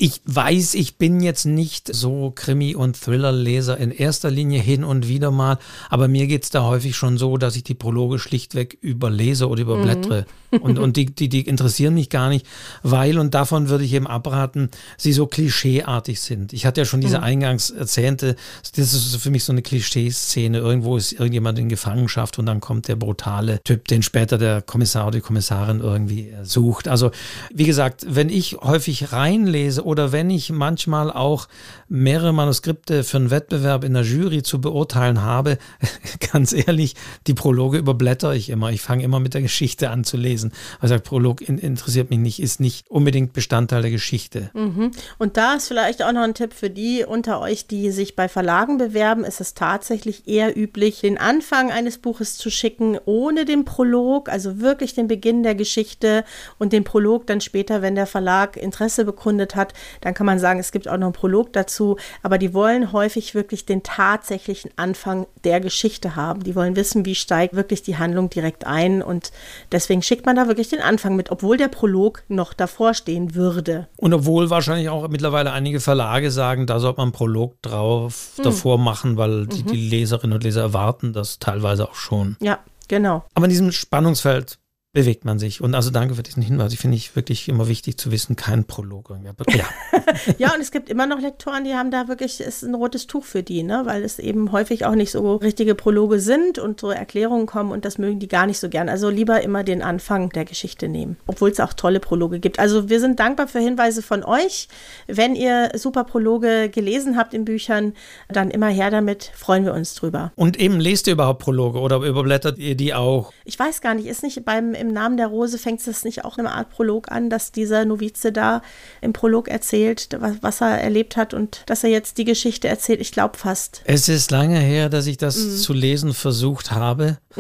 Ich weiß, ich bin jetzt nicht so Krimi- und Thriller-Leser in erster Linie hin und wieder mal, aber mir geht es da häufig schon so, dass ich die Prologe schlichtweg überlese oder überblättere. Mhm. und und die, die, die interessieren mich gar nicht, weil, und davon würde ich eben abraten, sie so klischeeartig sind. Ich hatte ja schon diese mhm. eingangs erzählte, das ist für mich so eine Klischeeszene. Irgendwo ist irgendjemand in Gefangenschaft und dann kommt der brutale Typ, den später der Kommissar oder die Kommissarin irgendwie sucht. Also, wie gesagt, wenn ich häufig reinlese, oder wenn ich manchmal auch mehrere Manuskripte für einen Wettbewerb in der Jury zu beurteilen habe, ganz ehrlich, die Prologe überblätter ich immer. Ich fange immer mit der Geschichte an zu lesen. Also Prolog interessiert mich nicht, ist nicht unbedingt Bestandteil der Geschichte. Mhm. Und da ist vielleicht auch noch ein Tipp für die unter euch, die sich bei Verlagen bewerben, ist es tatsächlich eher üblich, den Anfang eines Buches zu schicken, ohne den Prolog, also wirklich den Beginn der Geschichte und den Prolog dann später, wenn der Verlag Interesse bekundet hat, hat, dann kann man sagen, es gibt auch noch einen Prolog dazu. Aber die wollen häufig wirklich den tatsächlichen Anfang der Geschichte haben. Die wollen wissen, wie steigt wirklich die Handlung direkt ein. Und deswegen schickt man da wirklich den Anfang mit, obwohl der Prolog noch davor stehen würde. Und obwohl wahrscheinlich auch mittlerweile einige Verlage sagen, da sollte man einen Prolog drauf hm. davor machen, weil die, mhm. die Leserinnen und Leser erwarten das teilweise auch schon. Ja, Genau. Aber in diesem Spannungsfeld bewegt man sich. Und also danke für diesen Hinweis. Ich finde ich wirklich immer wichtig zu wissen, kein Prolog. Ja. ja, und es gibt immer noch Lektoren, die haben da wirklich, ist ein rotes Tuch für die, ne? weil es eben häufig auch nicht so richtige Prologe sind und so Erklärungen kommen und das mögen die gar nicht so gern. Also lieber immer den Anfang der Geschichte nehmen, obwohl es auch tolle Prologe gibt. Also wir sind dankbar für Hinweise von euch. Wenn ihr super Prologe gelesen habt in Büchern, dann immer her damit, freuen wir uns drüber. Und eben lest ihr überhaupt Prologe oder überblättert ihr die auch? Ich weiß gar nicht, ist nicht beim im Namen der Rose fängt es nicht auch eine Art Prolog an, dass dieser Novize da im Prolog erzählt, was, was er erlebt hat und dass er jetzt die Geschichte erzählt. Ich glaube fast. Es ist lange her, dass ich das mhm. zu lesen versucht habe.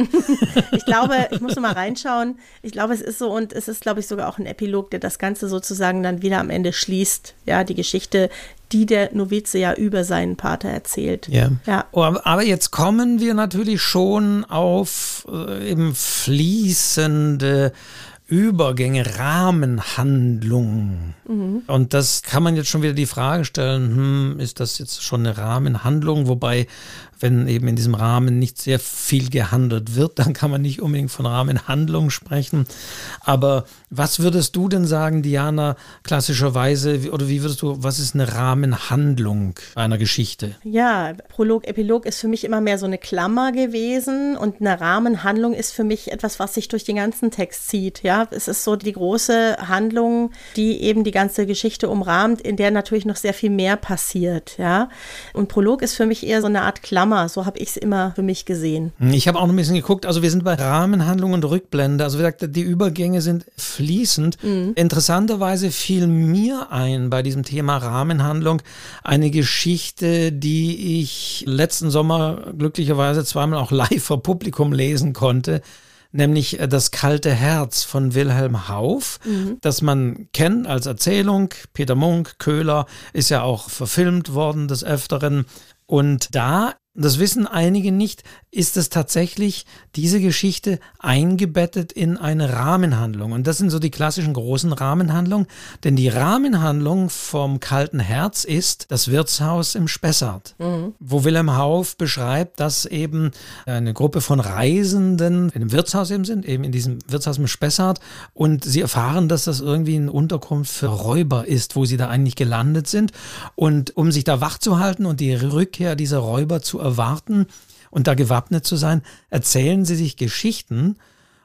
ich glaube, ich muss mal reinschauen. Ich glaube, es ist so und es ist, glaube ich, sogar auch ein Epilog, der das Ganze sozusagen dann wieder am Ende schließt. Ja, die Geschichte, die der Novize ja über seinen Pater erzählt. Ja. ja. Oh, aber jetzt kommen wir natürlich schon auf äh, eben fließende Übergänge, Rahmenhandlungen. Mhm. Und das kann man jetzt schon wieder die Frage stellen, hm, ist das jetzt schon eine Rahmenhandlung? Wobei wenn eben in diesem Rahmen nicht sehr viel gehandelt wird, dann kann man nicht unbedingt von Rahmenhandlung sprechen. Aber was würdest du denn sagen, Diana, klassischerweise, oder wie würdest du, was ist eine Rahmenhandlung einer Geschichte? Ja, Prolog, Epilog ist für mich immer mehr so eine Klammer gewesen und eine Rahmenhandlung ist für mich etwas, was sich durch den ganzen Text zieht. Ja, es ist so die große Handlung, die eben die ganze Geschichte umrahmt, in der natürlich noch sehr viel mehr passiert. Ja, und Prolog ist für mich eher so eine Art Klammer Drama. So habe ich es immer für mich gesehen. Ich habe auch noch ein bisschen geguckt. Also wir sind bei Rahmenhandlung und Rückblende. Also wie gesagt, die Übergänge sind fließend. Mhm. Interessanterweise fiel mir ein bei diesem Thema Rahmenhandlung eine Geschichte, die ich letzten Sommer glücklicherweise zweimal auch live vor Publikum lesen konnte nämlich äh, Das kalte Herz von Wilhelm Hauff, mhm. das man kennt als Erzählung. Peter Munk, Köhler ist ja auch verfilmt worden des Öfteren. Und da das wissen einige nicht, ist es tatsächlich diese Geschichte eingebettet in eine Rahmenhandlung. Und das sind so die klassischen großen Rahmenhandlungen. Denn die Rahmenhandlung vom Kalten Herz ist das Wirtshaus im Spessart, mhm. wo Wilhelm Hauff beschreibt, dass eben eine Gruppe von Reisenden in einem Wirtshaus eben sind, eben in diesem Wirtshaus im Spessart. Und sie erfahren, dass das irgendwie eine Unterkunft für Räuber ist, wo sie da eigentlich gelandet sind. Und um sich da wach zu halten und die Rückkehr dieser Räuber zu erwarten und da gewappnet zu sein, erzählen sie sich Geschichten.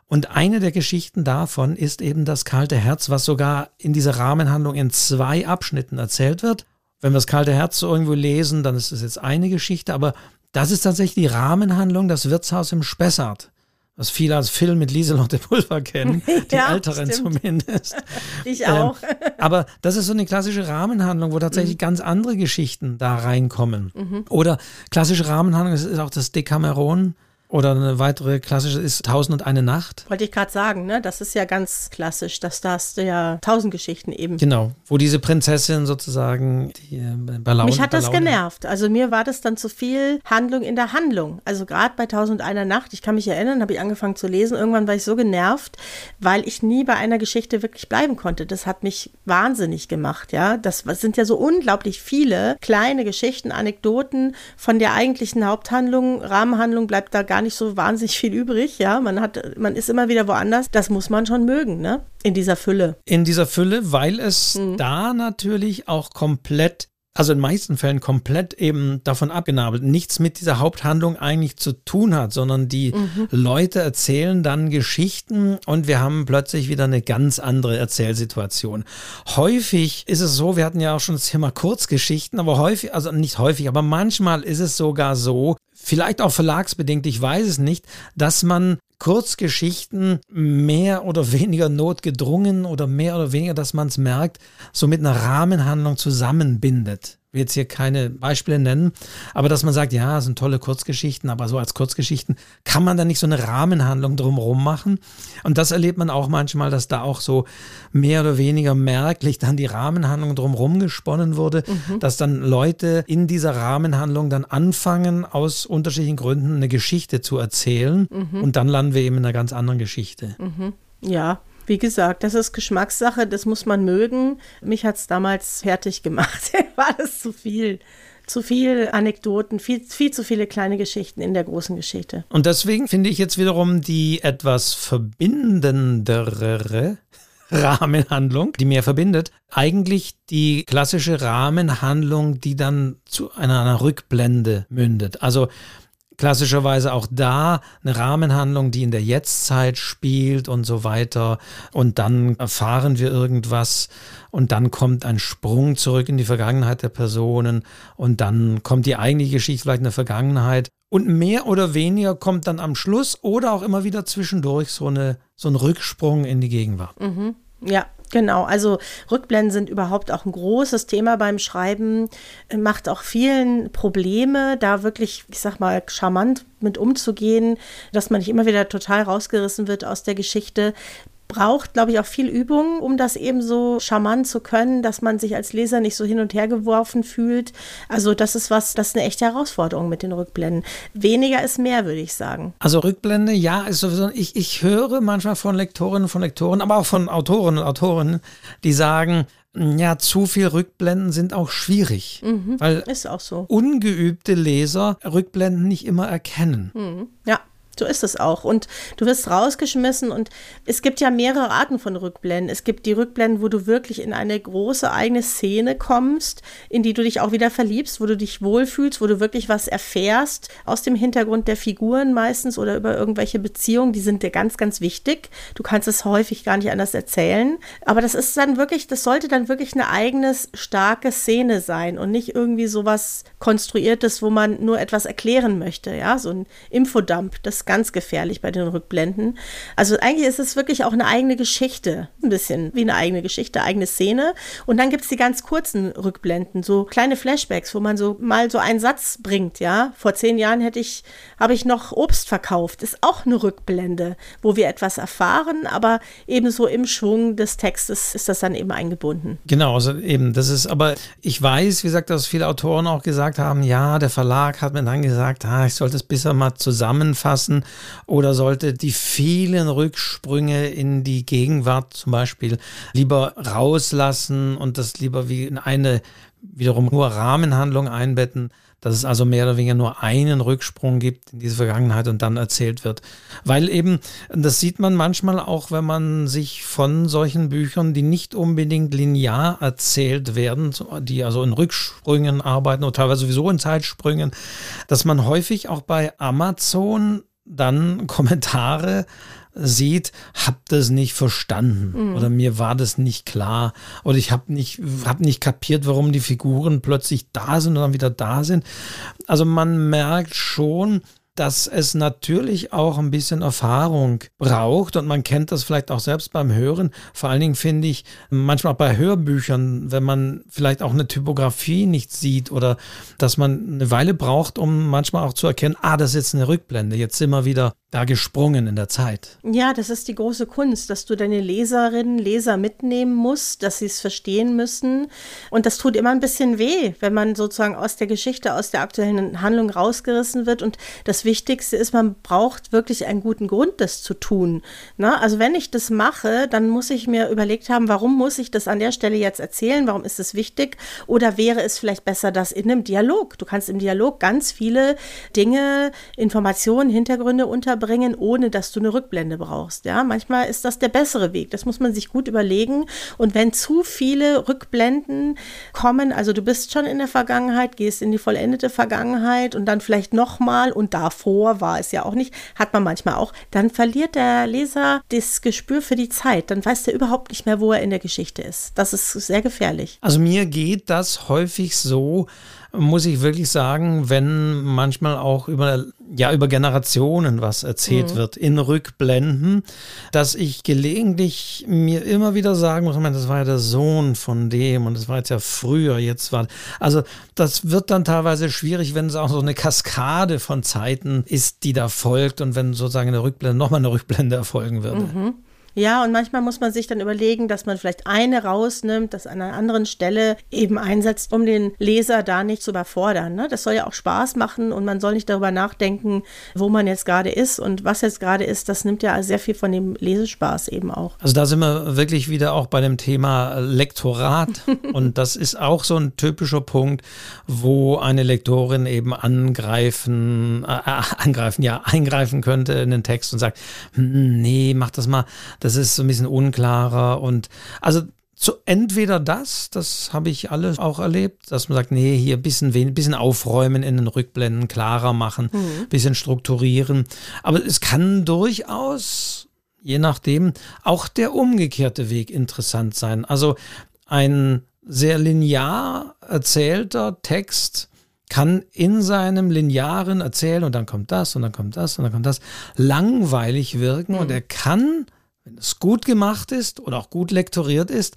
Und eine der Geschichten davon ist eben das kalte Herz, was sogar in dieser Rahmenhandlung in zwei Abschnitten erzählt wird. Wenn wir das kalte Herz so irgendwo lesen, dann ist es jetzt eine Geschichte, aber das ist tatsächlich die Rahmenhandlung, das Wirtshaus im Spessart was viele als Film mit Lieselotte Pulver kennen, die ja, Älteren stimmt. zumindest. Ich ähm, auch. Ähm, aber das ist so eine klassische Rahmenhandlung, wo tatsächlich mhm. ganz andere Geschichten da reinkommen. Mhm. Oder klassische Rahmenhandlung ist auch das Decameron oder eine weitere klassische ist Tausend und eine Nacht. Wollte ich gerade sagen, ne? Das ist ja ganz klassisch, dass das ja tausend Geschichten eben. Genau, wo diese Prinzessin sozusagen die, äh, bei Laune, Mich hat das genervt. Also mir war das dann zu viel Handlung in der Handlung. Also gerade bei Tausend und einer Nacht, ich kann mich erinnern, habe ich angefangen zu lesen. Irgendwann war ich so genervt, weil ich nie bei einer Geschichte wirklich bleiben konnte. Das hat mich wahnsinnig gemacht, ja. Das sind ja so unglaublich viele kleine Geschichten, Anekdoten von der eigentlichen Haupthandlung. Rahmenhandlung bleibt da gar gar nicht so wahnsinnig viel übrig, ja. Man hat, man ist immer wieder woanders. Das muss man schon mögen, ne? In dieser Fülle. In dieser Fülle, weil es mhm. da natürlich auch komplett also in meisten Fällen komplett eben davon abgenabelt, nichts mit dieser Haupthandlung eigentlich zu tun hat, sondern die mhm. Leute erzählen dann Geschichten und wir haben plötzlich wieder eine ganz andere Erzählsituation. Häufig ist es so, wir hatten ja auch schon das Thema Kurzgeschichten, aber häufig, also nicht häufig, aber manchmal ist es sogar so, vielleicht auch verlagsbedingt, ich weiß es nicht, dass man Kurzgeschichten mehr oder weniger notgedrungen oder mehr oder weniger, dass man es merkt, so mit einer Rahmenhandlung zusammenbindet. Will jetzt hier keine Beispiele nennen, aber dass man sagt, ja, es sind tolle Kurzgeschichten, aber so als Kurzgeschichten kann man da nicht so eine Rahmenhandlung drumherum machen. Und das erlebt man auch manchmal, dass da auch so mehr oder weniger merklich dann die Rahmenhandlung drumherum gesponnen wurde, mhm. dass dann Leute in dieser Rahmenhandlung dann anfangen, aus unterschiedlichen Gründen eine Geschichte zu erzählen. Mhm. Und dann landen wir eben in einer ganz anderen Geschichte. Mhm. Ja, wie gesagt, das ist Geschmackssache, das muss man mögen. Mich hat es damals fertig gemacht. War das zu viel? Zu viel Anekdoten, viel, viel zu viele kleine Geschichten in der großen Geschichte. Und deswegen finde ich jetzt wiederum die etwas verbindendere Rahmenhandlung, die mehr verbindet, eigentlich die klassische Rahmenhandlung, die dann zu einer, einer Rückblende mündet. Also klassischerweise auch da eine Rahmenhandlung, die in der Jetztzeit spielt und so weiter. Und dann erfahren wir irgendwas und dann kommt ein Sprung zurück in die Vergangenheit der Personen und dann kommt die eigentliche Geschichte vielleicht in der Vergangenheit. Und mehr oder weniger kommt dann am Schluss oder auch immer wieder zwischendurch so, eine, so ein Rücksprung in die Gegenwart. Mhm. Ja, Genau, also Rückblenden sind überhaupt auch ein großes Thema beim Schreiben, macht auch vielen Probleme, da wirklich, ich sag mal, charmant mit umzugehen, dass man nicht immer wieder total rausgerissen wird aus der Geschichte braucht, glaube ich, auch viel Übung, um das eben so charmant zu können, dass man sich als Leser nicht so hin und her geworfen fühlt. Also das ist was, das ist eine echte Herausforderung mit den Rückblenden. Weniger ist mehr, würde ich sagen. Also Rückblende, ja, ist sowieso, ich, ich höre manchmal von Lektorinnen, von Lektoren, aber auch von Autoren und Autorinnen, die sagen, ja, zu viel Rückblenden sind auch schwierig, mhm, weil auch so. ungeübte Leser Rückblenden nicht immer erkennen. Mhm, ja. So ist es auch. Und du wirst rausgeschmissen und es gibt ja mehrere Arten von Rückblenden. Es gibt die Rückblenden, wo du wirklich in eine große eigene Szene kommst, in die du dich auch wieder verliebst, wo du dich wohlfühlst, wo du wirklich was erfährst aus dem Hintergrund der Figuren meistens oder über irgendwelche Beziehungen. Die sind dir ganz, ganz wichtig. Du kannst es häufig gar nicht anders erzählen. Aber das ist dann wirklich, das sollte dann wirklich eine eigene starke Szene sein und nicht irgendwie sowas konstruiertes, wo man nur etwas erklären möchte. Ja, so ein Infodump. Das ganz gefährlich bei den Rückblenden. Also eigentlich ist es wirklich auch eine eigene Geschichte. Ein bisschen wie eine eigene Geschichte, eigene Szene. Und dann gibt es die ganz kurzen Rückblenden, so kleine Flashbacks, wo man so mal so einen Satz bringt, ja. Vor zehn Jahren hätte ich, habe ich noch Obst verkauft. Ist auch eine Rückblende, wo wir etwas erfahren, aber ebenso im Schwung des Textes ist das dann eben eingebunden. Genau, also eben, das ist, aber ich weiß, wie gesagt, dass viele Autoren auch gesagt haben, ja, der Verlag hat mir dann gesagt, ah, ich sollte es besser mal zusammenfassen lassen oder sollte die vielen Rücksprünge in die Gegenwart zum Beispiel lieber rauslassen und das lieber wie in eine wiederum nur Rahmenhandlung einbetten, dass es also mehr oder weniger nur einen Rücksprung gibt in diese Vergangenheit und dann erzählt wird. Weil eben, das sieht man manchmal auch, wenn man sich von solchen Büchern, die nicht unbedingt linear erzählt werden, die also in Rücksprüngen arbeiten oder teilweise sowieso in Zeitsprüngen, dass man häufig auch bei Amazon dann Kommentare sieht, hab das nicht verstanden mhm. oder mir war das nicht klar oder ich habe nicht hab nicht kapiert, warum die Figuren plötzlich da sind und dann wieder da sind. Also man merkt schon, dass es natürlich auch ein bisschen Erfahrung braucht und man kennt das vielleicht auch selbst beim Hören. Vor allen Dingen finde ich manchmal auch bei Hörbüchern, wenn man vielleicht auch eine Typografie nicht sieht oder dass man eine Weile braucht, um manchmal auch zu erkennen, ah, das ist jetzt eine Rückblende, jetzt sind wir wieder da gesprungen in der Zeit. Ja, das ist die große Kunst, dass du deine Leserinnen, Leser mitnehmen musst, dass sie es verstehen müssen. Und das tut immer ein bisschen weh, wenn man sozusagen aus der Geschichte, aus der aktuellen Handlung rausgerissen wird. Und das Wichtigste ist, man braucht wirklich einen guten Grund, das zu tun. Na, also wenn ich das mache, dann muss ich mir überlegt haben, warum muss ich das an der Stelle jetzt erzählen? Warum ist es wichtig? Oder wäre es vielleicht besser, das in einem Dialog? Du kannst im Dialog ganz viele Dinge, Informationen, Hintergründe unter unterbringen, ohne dass du eine Rückblende brauchst. Ja, manchmal ist das der bessere Weg. Das muss man sich gut überlegen. Und wenn zu viele Rückblenden kommen, also du bist schon in der Vergangenheit, gehst in die vollendete Vergangenheit und dann vielleicht nochmal und davor war es ja auch nicht, hat man manchmal auch, dann verliert der Leser das Gespür für die Zeit. Dann weiß er überhaupt nicht mehr, wo er in der Geschichte ist. Das ist sehr gefährlich. Also mir geht das häufig so, muss ich wirklich sagen, wenn manchmal auch über ja über Generationen was erzählt mhm. wird in Rückblenden, dass ich gelegentlich mir immer wieder sagen muss, das war ja der Sohn von dem und das war jetzt ja früher, jetzt war also das wird dann teilweise schwierig, wenn es auch so eine Kaskade von Zeiten ist, die da folgt und wenn sozusagen eine Rückblende nochmal eine Rückblende erfolgen würde. Mhm. Ja, und manchmal muss man sich dann überlegen, dass man vielleicht eine rausnimmt, das an einer anderen Stelle eben einsetzt, um den Leser da nicht zu überfordern. Ne? Das soll ja auch Spaß machen und man soll nicht darüber nachdenken, wo man jetzt gerade ist und was jetzt gerade ist. Das nimmt ja sehr viel von dem Lesespaß eben auch. Also da sind wir wirklich wieder auch bei dem Thema Lektorat und das ist auch so ein typischer Punkt, wo eine Lektorin eben angreifen, äh, äh angreifen, ja, eingreifen könnte in den Text und sagt, hm, nee, mach das mal. Das das ist so ein bisschen unklarer und also so entweder das, das habe ich alles auch erlebt, dass man sagt, nee, hier ein bisschen, ein bisschen aufräumen in den Rückblenden, klarer machen, ein mhm. bisschen strukturieren. Aber es kann durchaus, je nachdem, auch der umgekehrte Weg interessant sein. Also ein sehr linear erzählter Text kann in seinem linearen Erzählen und dann kommt das und dann kommt das und dann kommt das langweilig wirken mhm. und er kann wenn es gut gemacht ist oder auch gut lektoriert ist,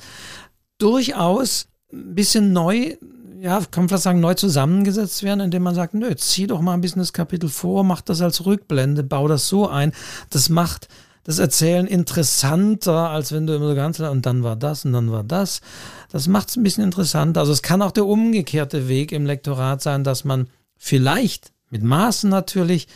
durchaus ein bisschen neu, ja, kann man vielleicht sagen, neu zusammengesetzt werden, indem man sagt, nö, zieh doch mal ein bisschen das Kapitel vor, mach das als Rückblende, bau das so ein. Das macht das Erzählen interessanter, als wenn du immer so ganz, und dann war das und dann war das. Das macht es ein bisschen interessanter. Also es kann auch der umgekehrte Weg im Lektorat sein, dass man vielleicht mit Maßen natürlich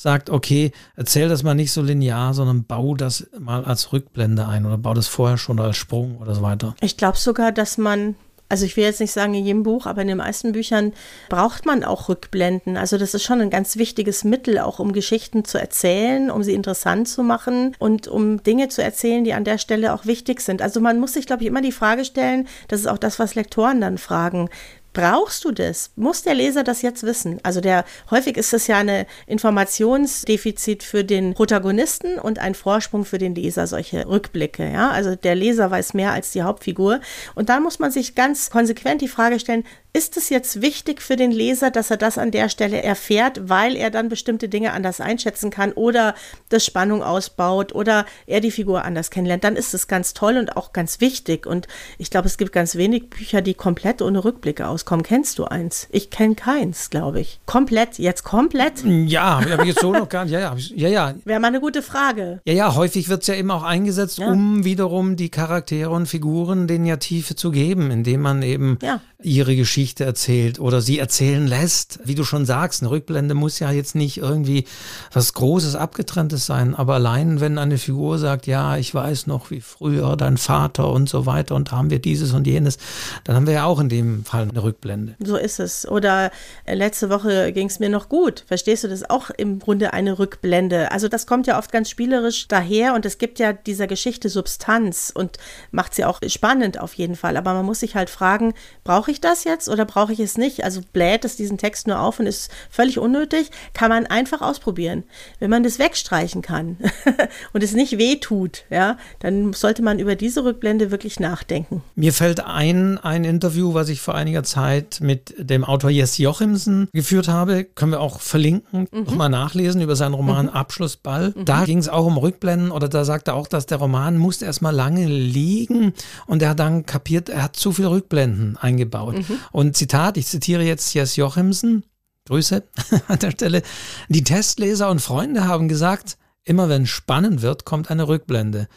sagt, okay, erzähl das mal nicht so linear, sondern bau das mal als Rückblende ein oder bau das vorher schon als Sprung oder so weiter. Ich glaube sogar, dass man also ich will jetzt nicht sagen in jedem Buch, aber in den meisten Büchern braucht man auch Rückblenden. Also das ist schon ein ganz wichtiges Mittel, auch um Geschichten zu erzählen, um sie interessant zu machen und um Dinge zu erzählen, die an der Stelle auch wichtig sind. Also man muss sich, glaube ich, immer die Frage stellen, das ist auch das, was Lektoren dann fragen, Brauchst du das? Muss der Leser das jetzt wissen? Also der häufig ist es ja eine Informationsdefizit für den Protagonisten und ein Vorsprung für den Leser, solche Rückblicke. Ja, also der Leser weiß mehr als die Hauptfigur. Und da muss man sich ganz konsequent die Frage stellen, ist es jetzt wichtig für den Leser, dass er das an der Stelle erfährt, weil er dann bestimmte Dinge anders einschätzen kann oder das Spannung ausbaut oder er die Figur anders kennenlernt? Dann ist es ganz toll und auch ganz wichtig. Und ich glaube, es gibt ganz wenig Bücher, die komplett ohne Rückblicke auskommen. Kennst du eins? Ich kenne keins, glaube ich. Komplett, jetzt komplett? Ja, habe ich jetzt so noch gar nicht. Ja, ja, ja. ja. Wäre mal eine gute Frage. Ja, ja, häufig wird es ja eben auch eingesetzt, ja. um wiederum die Charaktere und Figuren denen ja Tiefe zu geben, indem man eben ja. Ihre Geschichte erzählt oder sie erzählen lässt. Wie du schon sagst, eine Rückblende muss ja jetzt nicht irgendwie was Großes, Abgetrenntes sein, aber allein, wenn eine Figur sagt, ja, ich weiß noch, wie früher dein Vater und so weiter und haben wir dieses und jenes, dann haben wir ja auch in dem Fall eine Rückblende. So ist es. Oder äh, letzte Woche ging es mir noch gut. Verstehst du das auch im Grunde eine Rückblende? Also das kommt ja oft ganz spielerisch daher und es gibt ja dieser Geschichte Substanz und macht sie auch spannend auf jeden Fall. Aber man muss sich halt fragen, brauche ich das jetzt oder brauche ich es nicht? Also bläht es diesen Text nur auf und ist völlig unnötig? Kann man einfach ausprobieren. Wenn man das wegstreichen kann und es nicht wehtut, ja, dann sollte man über diese Rückblende wirklich nachdenken. Mir fällt ein, ein Interview, was ich vor einiger Zeit mit dem Autor Jess Jochimsen geführt habe, können wir auch verlinken, mhm. nochmal nachlesen über seinen Roman mhm. Abschlussball. Mhm. Da ging es auch um Rückblenden oder da sagt er auch, dass der Roman musste erstmal lange liegen und er hat dann kapiert, er hat zu viele Rückblenden eingebaut. Mhm. Und Zitat, ich zitiere jetzt Jess Jochimsen, Grüße an der Stelle. Die Testleser und Freunde haben gesagt, immer wenn spannend wird, kommt eine Rückblende.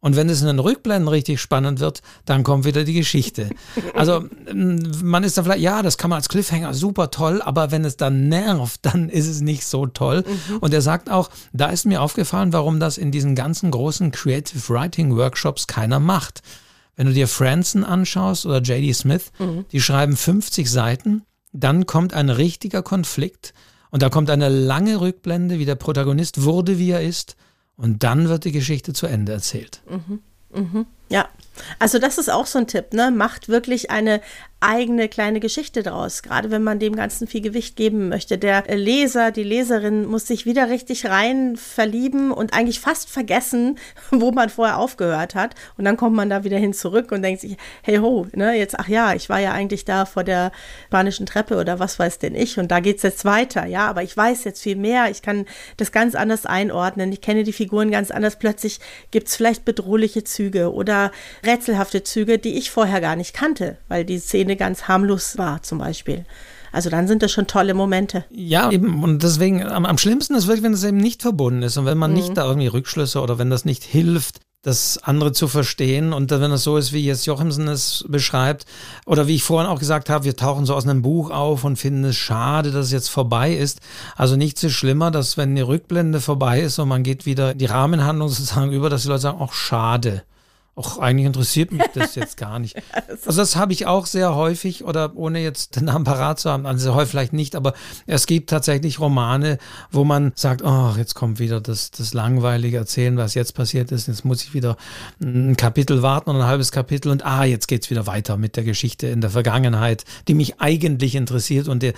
Und wenn es in den Rückblenden richtig spannend wird, dann kommt wieder die Geschichte. Also man ist dann vielleicht, ja, das kann man als Cliffhanger super toll, aber wenn es dann nervt, dann ist es nicht so toll. Mhm. Und er sagt auch, da ist mir aufgefallen, warum das in diesen ganzen großen Creative Writing Workshops keiner macht. Wenn du dir Franson anschaust oder J.D. Smith, mhm. die schreiben 50 Seiten, dann kommt ein richtiger Konflikt und da kommt eine lange Rückblende, wie der Protagonist wurde, wie er ist, und dann wird die Geschichte zu Ende erzählt. Mhm. Mhm. Ja, also das ist auch so ein Tipp, ne? Macht wirklich eine eigene kleine Geschichte draus, gerade wenn man dem Ganzen viel Gewicht geben möchte. Der Leser, die Leserin muss sich wieder richtig rein verlieben und eigentlich fast vergessen, wo man vorher aufgehört hat. Und dann kommt man da wieder hin zurück und denkt sich, hey ho, ne, jetzt, ach ja, ich war ja eigentlich da vor der spanischen Treppe oder was weiß denn ich und da geht es jetzt weiter, ja, aber ich weiß jetzt viel mehr, ich kann das ganz anders einordnen, ich kenne die Figuren ganz anders. Plötzlich gibt es vielleicht bedrohliche Züge oder rätselhafte Züge, die ich vorher gar nicht kannte, weil die Szene ganz harmlos war zum Beispiel. Also dann sind das schon tolle Momente. Ja, eben. Und deswegen am, am schlimmsten ist wirklich, wenn es eben nicht verbunden ist und wenn man mhm. nicht da irgendwie Rückschlüsse oder wenn das nicht hilft, das andere zu verstehen. Und wenn es so ist, wie jetzt Jochimsen es beschreibt, oder wie ich vorhin auch gesagt habe, wir tauchen so aus einem Buch auf und finden es schade, dass es jetzt vorbei ist. Also nichts ist schlimmer, dass wenn die Rückblende vorbei ist und man geht wieder die Rahmenhandlung sozusagen über, dass die Leute sagen, auch schade. Auch eigentlich interessiert mich das jetzt gar nicht. Also das habe ich auch sehr häufig oder ohne jetzt den Namen parat zu haben, also häufig vielleicht nicht, aber es gibt tatsächlich Romane, wo man sagt, oh, jetzt kommt wieder das, das langweilige Erzählen, was jetzt passiert ist. Jetzt muss ich wieder ein Kapitel warten und ein halbes Kapitel und ah, jetzt geht es wieder weiter mit der Geschichte in der Vergangenheit, die mich eigentlich interessiert und der,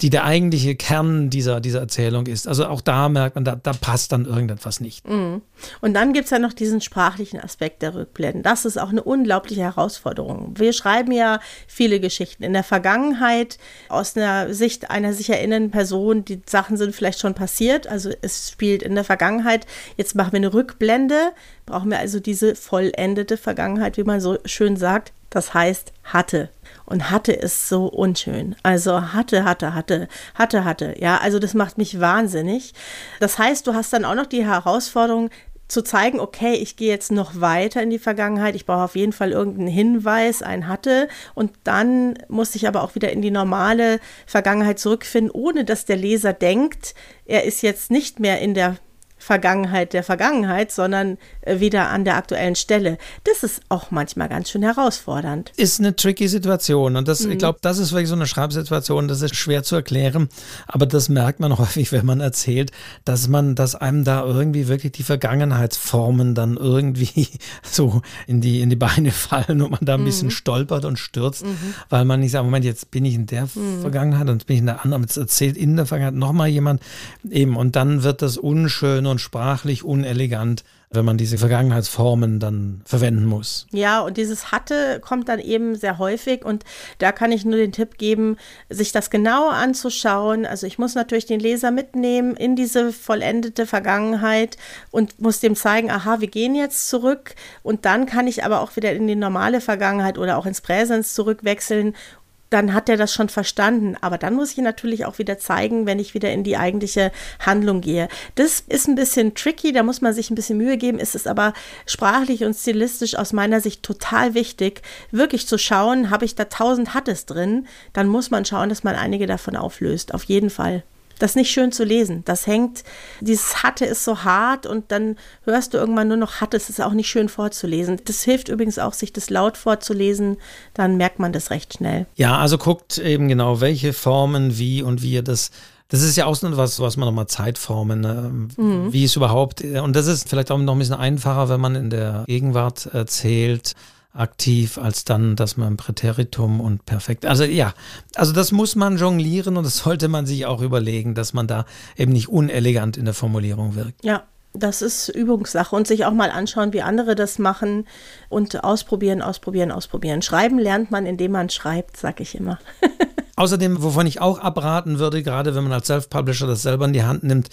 die der eigentliche Kern dieser, dieser Erzählung ist. Also auch da merkt man, da, da passt dann irgendetwas nicht. Mhm. Und dann gibt es ja noch diesen sprachlichen Aspekt der Rückblick rückblenden. Das ist auch eine unglaubliche Herausforderung. Wir schreiben ja viele Geschichten in der Vergangenheit aus einer Sicht einer sich erinnernden Person. Die Sachen sind vielleicht schon passiert, also es spielt in der Vergangenheit. Jetzt machen wir eine Rückblende, brauchen wir also diese vollendete Vergangenheit, wie man so schön sagt. Das heißt hatte. Und hatte ist so unschön. Also hatte, hatte, hatte, hatte, hatte. Ja, also das macht mich wahnsinnig. Das heißt, du hast dann auch noch die Herausforderung, zu zeigen, okay, ich gehe jetzt noch weiter in die Vergangenheit, ich brauche auf jeden Fall irgendeinen Hinweis, einen hatte. Und dann muss ich aber auch wieder in die normale Vergangenheit zurückfinden, ohne dass der Leser denkt, er ist jetzt nicht mehr in der Vergangenheit der Vergangenheit, sondern äh, wieder an der aktuellen Stelle. Das ist auch manchmal ganz schön herausfordernd. Ist eine tricky Situation und das, mhm. ich glaube, das ist wirklich so eine Schreibsituation, das ist schwer zu erklären, aber das merkt man häufig, wenn man erzählt, dass man, dass einem da irgendwie wirklich die Vergangenheitsformen dann irgendwie so in die, in die Beine fallen und man da ein mhm. bisschen stolpert und stürzt, mhm. weil man nicht sagt, Moment, jetzt bin ich in der mhm. Vergangenheit und jetzt bin ich in der anderen, jetzt erzählt in der Vergangenheit nochmal jemand eben und dann wird das unschön und und sprachlich unelegant, wenn man diese Vergangenheitsformen dann verwenden muss. Ja, und dieses hatte kommt dann eben sehr häufig und da kann ich nur den Tipp geben, sich das genau anzuschauen. Also ich muss natürlich den Leser mitnehmen in diese vollendete Vergangenheit und muss dem zeigen, aha, wir gehen jetzt zurück und dann kann ich aber auch wieder in die normale Vergangenheit oder auch ins Präsens zurückwechseln dann hat er das schon verstanden. Aber dann muss ich natürlich auch wieder zeigen, wenn ich wieder in die eigentliche Handlung gehe. Das ist ein bisschen tricky, da muss man sich ein bisschen Mühe geben. Es ist aber sprachlich und stilistisch aus meiner Sicht total wichtig, wirklich zu schauen, habe ich da tausend Hattes drin, dann muss man schauen, dass man einige davon auflöst. Auf jeden Fall. Das ist nicht schön zu lesen. Das hängt, dieses Hatte ist so hart und dann hörst du irgendwann nur noch Hatte. Es ist auch nicht schön vorzulesen. Das hilft übrigens auch, sich das laut vorzulesen. Dann merkt man das recht schnell. Ja, also guckt eben genau, welche Formen, wie und wie ihr das das ist ja auch so was, was man nochmal Zeitformen, ne? mhm. wie es überhaupt, und das ist vielleicht auch noch ein bisschen einfacher, wenn man in der Gegenwart erzählt, aktiv, als dann, dass man Präteritum und perfekt. Also ja, also das muss man jonglieren und das sollte man sich auch überlegen, dass man da eben nicht unelegant in der Formulierung wirkt. Ja, das ist Übungssache und sich auch mal anschauen, wie andere das machen und ausprobieren, ausprobieren, ausprobieren. Schreiben lernt man, indem man schreibt, sag ich immer. Außerdem, wovon ich auch abraten würde, gerade wenn man als Self-Publisher das selber in die Hand nimmt,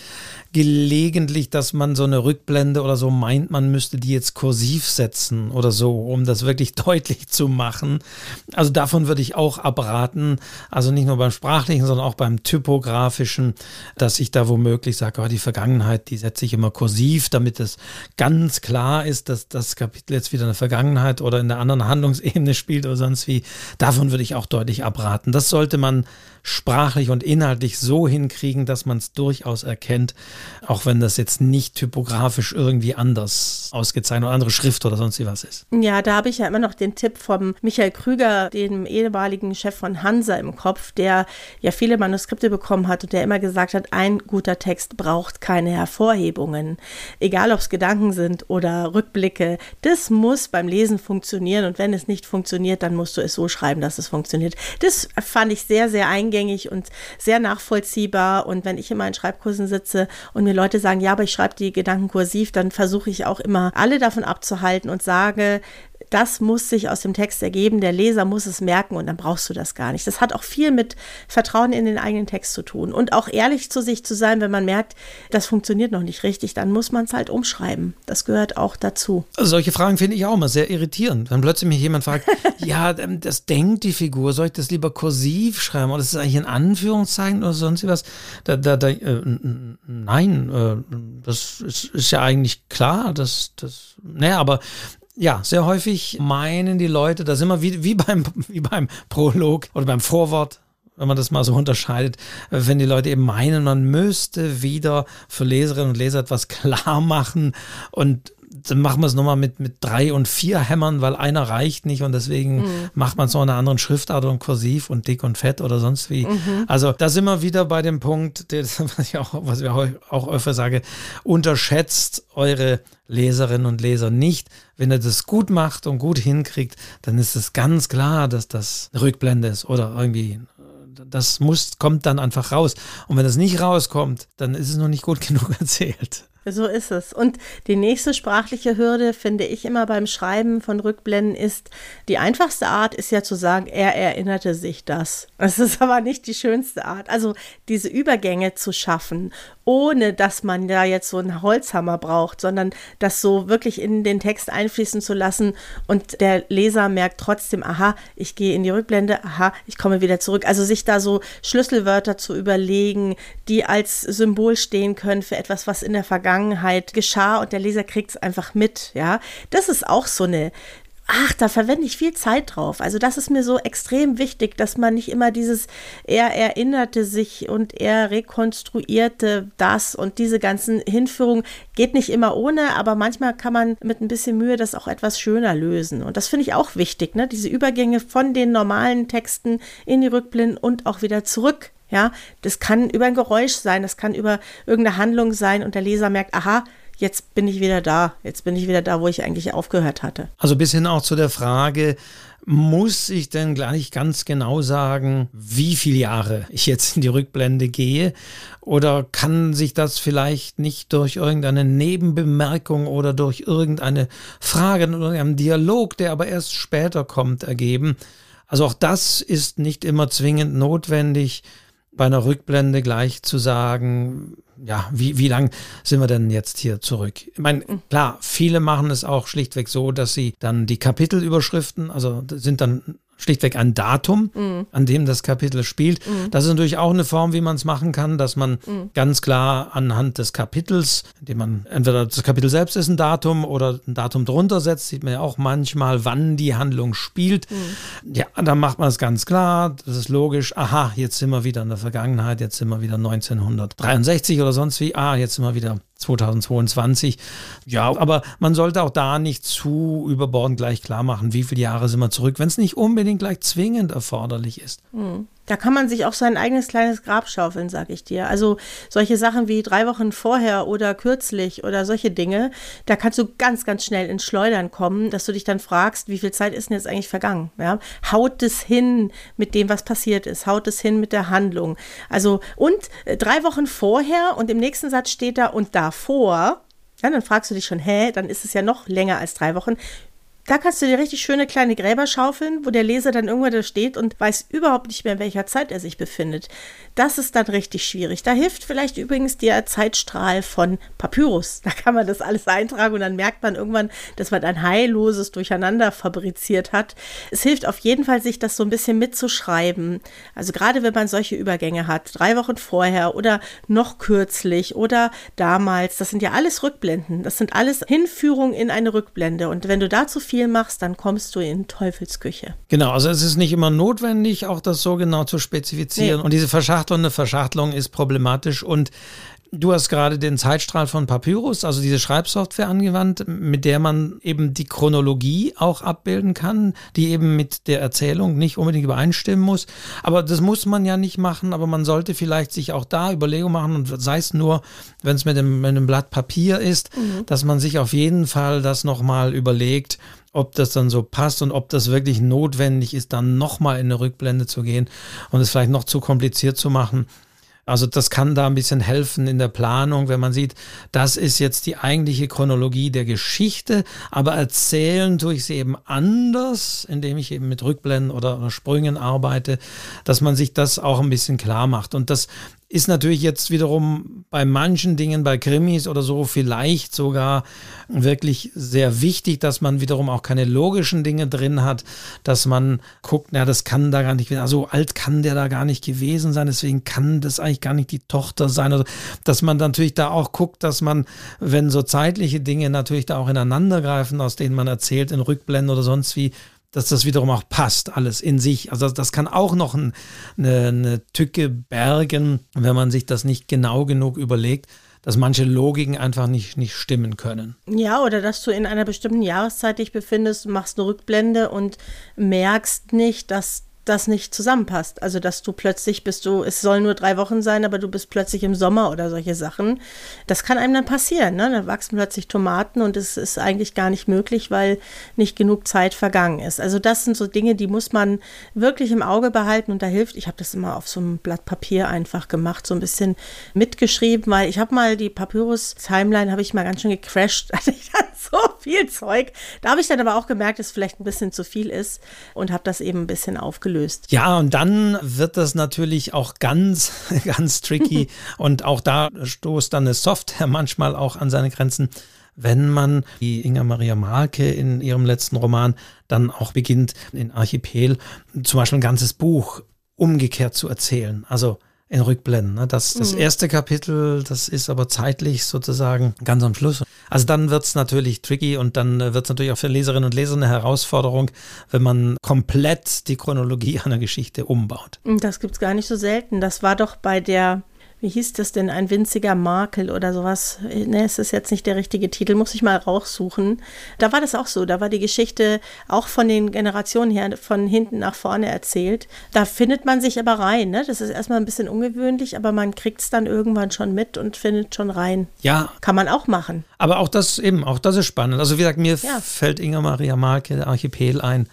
gelegentlich, dass man so eine Rückblende oder so meint, man müsste die jetzt kursiv setzen oder so, um das wirklich deutlich zu machen. Also davon würde ich auch abraten. Also nicht nur beim sprachlichen, sondern auch beim typografischen, dass ich da womöglich sage, oh, die Vergangenheit, die setze ich immer kursiv, damit es ganz klar ist, dass das Kapitel jetzt wieder in der Vergangenheit oder in der anderen Handlungsebene spielt oder sonst wie. Davon würde ich auch deutlich abraten. Das sollte sollte man sprachlich und inhaltlich so hinkriegen, dass man es durchaus erkennt, auch wenn das jetzt nicht typografisch irgendwie anders ausgezeichnet oder andere Schrift oder sonst was ist. Ja, da habe ich ja immer noch den Tipp vom Michael Krüger, dem ehemaligen Chef von Hansa im Kopf, der ja viele Manuskripte bekommen hat und der immer gesagt hat, ein guter Text braucht keine Hervorhebungen. Egal ob es Gedanken sind oder Rückblicke, das muss beim Lesen funktionieren und wenn es nicht funktioniert, dann musst du es so schreiben, dass es funktioniert. Das fand ich sehr, sehr eingängig und sehr nachvollziehbar. Und wenn ich in Schreibkursen sitze und mir Leute sagen, ja, aber ich schreibe die Gedanken kursiv, dann versuche ich auch immer alle davon abzuhalten und sage, das muss sich aus dem Text ergeben, der Leser muss es merken und dann brauchst du das gar nicht. Das hat auch viel mit Vertrauen in den eigenen Text zu tun und auch ehrlich zu sich zu sein, wenn man merkt, das funktioniert noch nicht richtig, dann muss man es halt umschreiben. Das gehört auch dazu. Also solche Fragen finde ich auch immer sehr irritierend. Wenn plötzlich mich jemand fragt, ja, ähm, das denkt die Figur, soll ich das lieber kursiv schreiben oder ist das eigentlich in Anführungszeichen oder sonst was? Da, da, da, äh, nein, äh, das ist, ist, ja eigentlich klar, dass das, naja, aber ja, sehr häufig meinen die Leute, das immer wie, wie, beim, wie beim Prolog oder beim Vorwort, wenn man das mal so unterscheidet, wenn die Leute eben meinen, man müsste wieder für Leserinnen und Leser etwas klar machen und dann machen wir es nochmal mit, mit drei und vier Hämmern, weil einer reicht nicht und deswegen mhm. macht man es noch in einer anderen Schriftart und kursiv und dick und fett oder sonst wie. Mhm. Also da sind wir wieder bei dem Punkt, das, was ich auch, was ich auch öfter sage, unterschätzt eure Leserinnen und Leser nicht. Wenn ihr das gut macht und gut hinkriegt, dann ist es ganz klar, dass das eine Rückblende ist oder irgendwie das muss, kommt dann einfach raus. Und wenn das nicht rauskommt, dann ist es noch nicht gut genug erzählt. So ist es. Und die nächste sprachliche Hürde, finde ich immer beim Schreiben von Rückblenden, ist, die einfachste Art ist ja zu sagen, er erinnerte sich das. Das ist aber nicht die schönste Art. Also diese Übergänge zu schaffen, ohne dass man da jetzt so einen Holzhammer braucht, sondern das so wirklich in den Text einfließen zu lassen und der Leser merkt trotzdem, aha, ich gehe in die Rückblende, aha, ich komme wieder zurück. Also sich da so Schlüsselwörter zu überlegen, die als Symbol stehen können für etwas, was in der Vergangenheit Vergangenheit geschah und der Leser kriegt es einfach mit, ja. Das ist auch so eine ach, da verwende ich viel Zeit drauf. Also das ist mir so extrem wichtig, dass man nicht immer dieses, er erinnerte sich und er rekonstruierte das und diese ganzen Hinführungen geht nicht immer ohne, aber manchmal kann man mit ein bisschen Mühe das auch etwas schöner lösen. Und das finde ich auch wichtig, ne? diese Übergänge von den normalen Texten in die Rückblenden und auch wieder zurück ja, das kann über ein Geräusch sein, das kann über irgendeine Handlung sein und der Leser merkt, aha, jetzt bin ich wieder da, jetzt bin ich wieder da, wo ich eigentlich aufgehört hatte. Also bis hin auch zu der Frage, muss ich denn gleich ganz genau sagen, wie viele Jahre ich jetzt in die Rückblende gehe? Oder kann sich das vielleicht nicht durch irgendeine Nebenbemerkung oder durch irgendeine Frage oder einen Dialog, der aber erst später kommt, ergeben? Also auch das ist nicht immer zwingend notwendig bei einer Rückblende gleich zu sagen, ja, wie, wie lang sind wir denn jetzt hier zurück? Ich meine, mhm. klar, viele machen es auch schlichtweg so, dass sie dann die Kapitelüberschriften, also sind dann schlichtweg ein Datum, mhm. an dem das Kapitel spielt. Mhm. Das ist natürlich auch eine Form, wie man es machen kann, dass man mhm. ganz klar anhand des Kapitels, indem man entweder das Kapitel selbst ist ein Datum oder ein Datum drunter setzt, sieht man ja auch manchmal, wann die Handlung spielt. Mhm. Ja, dann macht man es ganz klar, das ist logisch. Aha, jetzt sind wir wieder in der Vergangenheit, jetzt sind wir wieder 1963 oder sonst wie. Ah, jetzt sind wir wieder 2022. Ja, aber man sollte auch da nicht zu überbordend gleich klar machen, wie viele Jahre sind wir zurück, wenn es nicht unbedingt gleich zwingend erforderlich ist. Mhm. Da kann man sich auch sein eigenes kleines Grab schaufeln, sag ich dir. Also solche Sachen wie drei Wochen vorher oder kürzlich oder solche Dinge, da kannst du ganz, ganz schnell ins Schleudern kommen, dass du dich dann fragst, wie viel Zeit ist denn jetzt eigentlich vergangen? Ja? Haut es hin mit dem, was passiert ist? Haut es hin mit der Handlung? Also und äh, drei Wochen vorher und im nächsten Satz steht da und davor, ja, dann fragst du dich schon, hä, dann ist es ja noch länger als drei Wochen. Da kannst du dir richtig schöne kleine Gräber schaufeln, wo der Leser dann irgendwann da steht und weiß überhaupt nicht mehr, in welcher Zeit er sich befindet. Das ist dann richtig schwierig. Da hilft vielleicht übrigens der Zeitstrahl von Papyrus. Da kann man das alles eintragen und dann merkt man irgendwann, dass man ein heilloses Durcheinander fabriziert hat. Es hilft auf jeden Fall, sich das so ein bisschen mitzuschreiben. Also gerade wenn man solche Übergänge hat, drei Wochen vorher oder noch kürzlich oder damals, das sind ja alles Rückblenden. Das sind alles Hinführungen in eine Rückblende. Und wenn du dazu viel machst, dann kommst du in Teufelsküche. Genau, also es ist nicht immer notwendig, auch das so genau zu spezifizieren. Nee. Und diese Verschachtelung, eine Verschachtelung ist problematisch und Du hast gerade den Zeitstrahl von Papyrus, also diese Schreibsoftware angewandt, mit der man eben die Chronologie auch abbilden kann, die eben mit der Erzählung nicht unbedingt übereinstimmen muss. Aber das muss man ja nicht machen, aber man sollte vielleicht sich auch da Überlegungen machen und sei es nur, wenn es mit einem, mit einem Blatt Papier ist, mhm. dass man sich auf jeden Fall das nochmal überlegt, ob das dann so passt und ob das wirklich notwendig ist, dann nochmal in eine Rückblende zu gehen und es vielleicht noch zu kompliziert zu machen. Also das kann da ein bisschen helfen in der Planung, wenn man sieht, das ist jetzt die eigentliche Chronologie der Geschichte, aber erzählen tue ich sie eben anders, indem ich eben mit Rückblenden oder Sprüngen arbeite, dass man sich das auch ein bisschen klar macht. Und das ist natürlich jetzt wiederum bei manchen Dingen, bei Krimis oder so, vielleicht sogar wirklich sehr wichtig, dass man wiederum auch keine logischen Dinge drin hat, dass man guckt, na, das kann da gar nicht, also alt kann der da gar nicht gewesen sein, deswegen kann das eigentlich gar nicht die Tochter sein. Also, dass man natürlich da auch guckt, dass man, wenn so zeitliche Dinge natürlich da auch ineinander greifen, aus denen man erzählt, in Rückblenden oder sonst wie, dass das wiederum auch passt, alles in sich. Also das kann auch noch ein, eine, eine Tücke bergen, wenn man sich das nicht genau genug überlegt dass manche Logiken einfach nicht, nicht stimmen können. Ja, oder dass du in einer bestimmten Jahreszeit dich befindest, machst eine Rückblende und merkst nicht, dass das nicht zusammenpasst. Also, dass du plötzlich bist du, es soll nur drei Wochen sein, aber du bist plötzlich im Sommer oder solche Sachen. Das kann einem dann passieren. Ne? Da wachsen plötzlich Tomaten und es ist eigentlich gar nicht möglich, weil nicht genug Zeit vergangen ist. Also, das sind so Dinge, die muss man wirklich im Auge behalten und da hilft. Ich habe das immer auf so einem Blatt Papier einfach gemacht, so ein bisschen mitgeschrieben, weil ich habe mal die Papyrus-Timeline, habe ich mal ganz schön gecrashed. Hatte ich dann so viel Zeug. Da habe ich dann aber auch gemerkt, dass es vielleicht ein bisschen zu viel ist und habe das eben ein bisschen aufgelöst aufgelöst. Ja, und dann wird das natürlich auch ganz, ganz tricky. und auch da stoßt dann eine Software manchmal auch an seine Grenzen wenn man, wie Inga Maria Marke in ihrem letzten Roman, dann auch beginnt, in Archipel zum Beispiel ein ganzes Buch umgekehrt zu erzählen. Also in Rückblenden. Ne? Das, das mhm. erste Kapitel, das ist aber zeitlich sozusagen ganz am Schluss. Also dann wird es natürlich tricky und dann äh, wird es natürlich auch für Leserinnen und Leser eine Herausforderung, wenn man komplett die Chronologie einer Geschichte umbaut. Das gibt es gar nicht so selten. Das war doch bei der wie hieß das denn, ein winziger Makel oder sowas. Ne, es ist jetzt nicht der richtige Titel, muss ich mal raussuchen. Da war das auch so, da war die Geschichte auch von den Generationen her von hinten nach vorne erzählt. Da findet man sich aber rein, ne? Das ist erstmal ein bisschen ungewöhnlich, aber man kriegt es dann irgendwann schon mit und findet schon rein. Ja. Kann man auch machen. Aber auch das eben, auch das ist spannend. Also wie gesagt, mir ja. fällt Inga Maria Marke, Archipel ein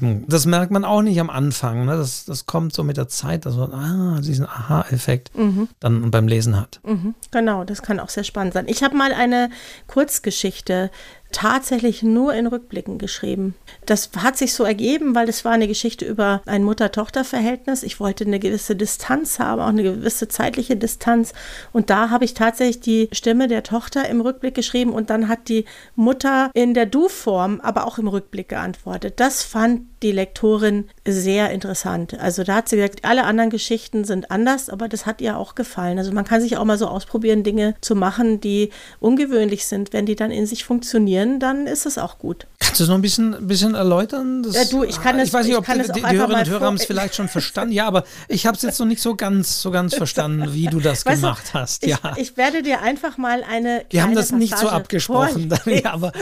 das merkt man auch nicht am Anfang. Ne? Das, das kommt so mit der Zeit, dass man ah, diesen Aha-Effekt mhm. dann beim Lesen hat. Mhm. Genau, das kann auch sehr spannend sein. Ich habe mal eine Kurzgeschichte tatsächlich nur in Rückblicken geschrieben. Das hat sich so ergeben, weil es war eine Geschichte über ein Mutter-Tochter-Verhältnis. Ich wollte eine gewisse Distanz haben, auch eine gewisse zeitliche Distanz. Und da habe ich tatsächlich die Stimme der Tochter im Rückblick geschrieben und dann hat die Mutter in der Du-Form, aber auch im Rückblick geantwortet. Das fand die Lektorin sehr interessant. Also da hat sie gesagt, alle anderen Geschichten sind anders, aber das hat ihr auch gefallen. Also man kann sich auch mal so ausprobieren, Dinge zu machen, die ungewöhnlich sind. Wenn die dann in sich funktionieren, dann ist es auch gut. Kannst du es noch ein bisschen, ein bisschen erläutern? Das, ja, du, ich kann es. Ich weiß nicht, ob die, die, die Hörerinnen und Hörer haben es vielleicht schon verstanden. Ja, aber ich habe es jetzt noch nicht so ganz, so ganz verstanden, wie du das weißt gemacht du, hast. Ja. Ich, ich, werde dir einfach mal eine. Wir haben das Passage nicht so abgesprochen. ja, aber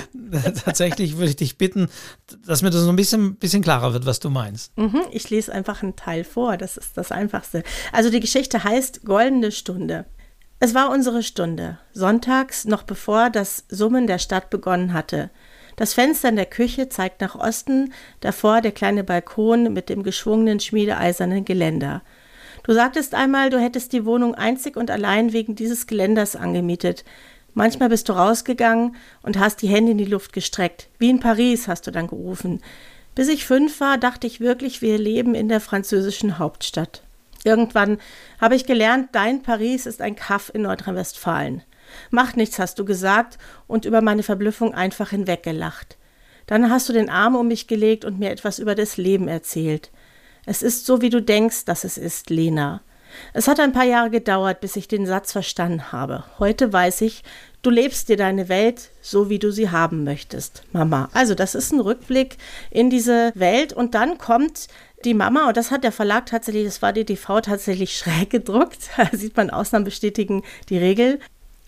tatsächlich würde ich dich bitten, dass mir das so ein bisschen, bisschen klarer wird, was du meinst. Mhm, ich lese einfach einen Teil vor. Das ist das Einfachste. Also die Geschichte heißt Goldene Stunde. Es war unsere Stunde, sonntags, noch bevor das Summen der Stadt begonnen hatte. Das Fenster in der Küche zeigt nach Osten, davor der kleine Balkon mit dem geschwungenen schmiedeeisernen Geländer. Du sagtest einmal, du hättest die Wohnung einzig und allein wegen dieses Geländers angemietet. Manchmal bist du rausgegangen und hast die Hände in die Luft gestreckt. Wie in Paris hast du dann gerufen. Bis ich fünf war, dachte ich wirklich, wir leben in der französischen Hauptstadt. Irgendwann habe ich gelernt, dein Paris ist ein Kaff in Nordrhein-Westfalen. Mach nichts, hast du gesagt und über meine Verblüffung einfach hinweggelacht. Dann hast du den Arm um mich gelegt und mir etwas über das Leben erzählt. Es ist so, wie du denkst, dass es ist, Lena. Es hat ein paar Jahre gedauert, bis ich den Satz verstanden habe. Heute weiß ich, du lebst dir deine Welt so, wie du sie haben möchtest, Mama. Also das ist ein Rückblick in diese Welt und dann kommt die Mama, und das hat der Verlag tatsächlich, das war die TV tatsächlich schräg gedruckt, da sieht man, Ausnahmen bestätigen die Regel.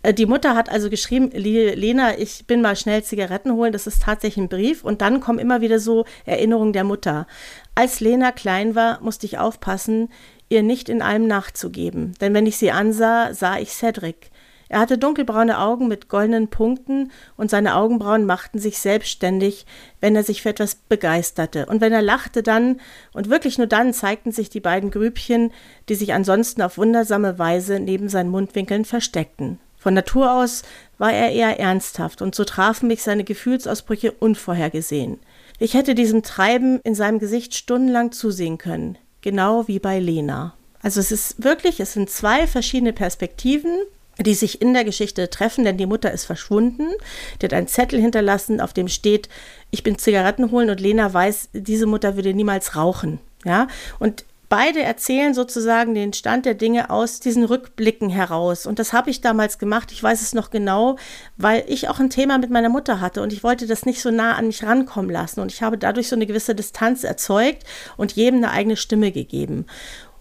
Äh, die Mutter hat also geschrieben, Lena, ich bin mal schnell Zigaretten holen, das ist tatsächlich ein Brief. Und dann kommen immer wieder so Erinnerungen der Mutter. Als Lena klein war, musste ich aufpassen, ihr nicht in allem nachzugeben. Denn wenn ich sie ansah, sah ich Cedric. Er hatte dunkelbraune Augen mit goldenen Punkten und seine Augenbrauen machten sich selbstständig, wenn er sich für etwas begeisterte. Und wenn er lachte dann, und wirklich nur dann, zeigten sich die beiden Grübchen, die sich ansonsten auf wundersame Weise neben seinen Mundwinkeln versteckten. Von Natur aus war er eher ernsthaft, und so trafen mich seine Gefühlsausbrüche unvorhergesehen. Ich hätte diesem Treiben in seinem Gesicht stundenlang zusehen können, genau wie bei Lena. Also es ist wirklich, es sind zwei verschiedene Perspektiven, die sich in der Geschichte treffen, denn die Mutter ist verschwunden. Die hat einen Zettel hinterlassen, auf dem steht, ich bin Zigaretten holen und Lena weiß, diese Mutter würde niemals rauchen. Ja, und beide erzählen sozusagen den Stand der Dinge aus diesen Rückblicken heraus. Und das habe ich damals gemacht. Ich weiß es noch genau, weil ich auch ein Thema mit meiner Mutter hatte und ich wollte das nicht so nah an mich rankommen lassen. Und ich habe dadurch so eine gewisse Distanz erzeugt und jedem eine eigene Stimme gegeben.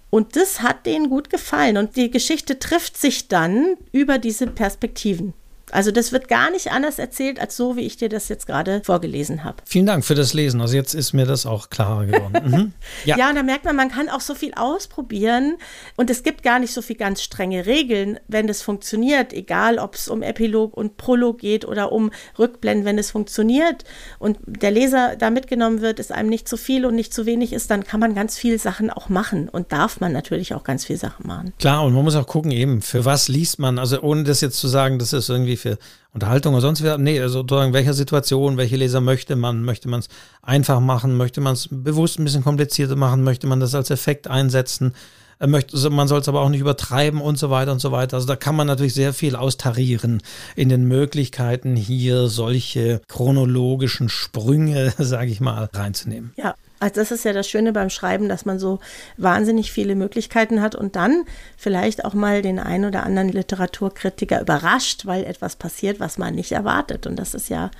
Und das hat denen gut gefallen. Und die Geschichte trifft sich dann über diese Perspektiven. Also das wird gar nicht anders erzählt, als so, wie ich dir das jetzt gerade vorgelesen habe. Vielen Dank für das Lesen. Also jetzt ist mir das auch klarer geworden. Mhm. Ja. ja, und da merkt man, man kann auch so viel ausprobieren und es gibt gar nicht so viel ganz strenge Regeln, wenn das funktioniert, egal ob es um Epilog und Prolog geht oder um Rückblenden, wenn es funktioniert und der Leser da mitgenommen wird, ist einem nicht zu viel und nicht zu wenig ist, dann kann man ganz viele Sachen auch machen und darf man natürlich auch ganz viele Sachen machen. Klar, und man muss auch gucken eben, für was liest man, also ohne das jetzt zu sagen, das ist irgendwie für Unterhaltung oder sonst was. Nee, also sozusagen, welcher Situation, welche Leser möchte man? Möchte man es einfach machen? Möchte man es bewusst ein bisschen komplizierter machen? Möchte man das als Effekt einsetzen? Äh, möchte, man soll es aber auch nicht übertreiben und so weiter und so weiter. Also da kann man natürlich sehr viel austarieren in den Möglichkeiten, hier solche chronologischen Sprünge, sage ich mal, reinzunehmen. Ja, also das ist ja das Schöne beim Schreiben, dass man so wahnsinnig viele Möglichkeiten hat und dann vielleicht auch mal den einen oder anderen Literaturkritiker überrascht, weil etwas passiert, was man nicht erwartet. Und das ist ja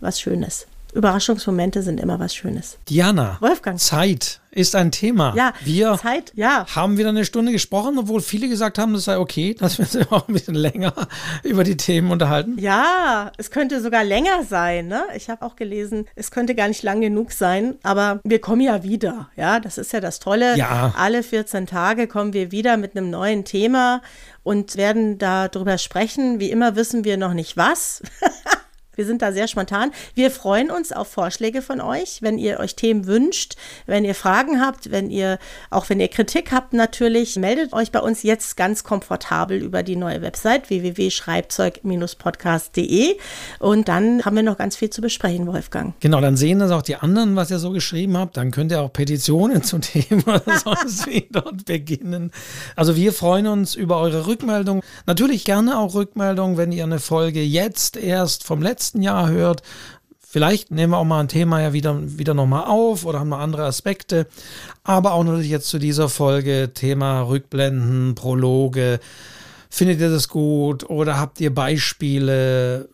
was Schönes. Überraschungsmomente sind immer was Schönes. Diana, Wolfgang. Zeit ist ein Thema. Ja, wir Zeit, ja. haben wieder eine Stunde gesprochen, obwohl viele gesagt haben, das sei okay, dass wir uns auch ein bisschen länger über die Themen unterhalten. Ja, es könnte sogar länger sein. Ne? Ich habe auch gelesen, es könnte gar nicht lang genug sein, aber wir kommen ja wieder. Ja, das ist ja das Tolle. Ja. Alle 14 Tage kommen wir wieder mit einem neuen Thema und werden darüber sprechen. Wie immer wissen wir noch nicht was. Wir sind da sehr spontan. Wir freuen uns auf Vorschläge von euch, wenn ihr euch Themen wünscht, wenn ihr Fragen habt, wenn ihr, auch wenn ihr Kritik habt natürlich, meldet euch bei uns jetzt ganz komfortabel über die neue Website www.schreibzeug-podcast.de und dann haben wir noch ganz viel zu besprechen, Wolfgang. Genau, dann sehen das auch die anderen, was ihr so geschrieben habt. Dann könnt ihr auch Petitionen zu Themen oder sonst wie dort beginnen. Also wir freuen uns über eure Rückmeldung. Natürlich gerne auch Rückmeldung, wenn ihr eine Folge jetzt erst vom letzten letzten Jahr hört. Vielleicht nehmen wir auch mal ein Thema ja wieder, wieder nochmal auf oder haben wir andere Aspekte. Aber auch natürlich jetzt zu dieser Folge Thema Rückblenden, Prologe. Findet ihr das gut oder habt ihr Beispiele?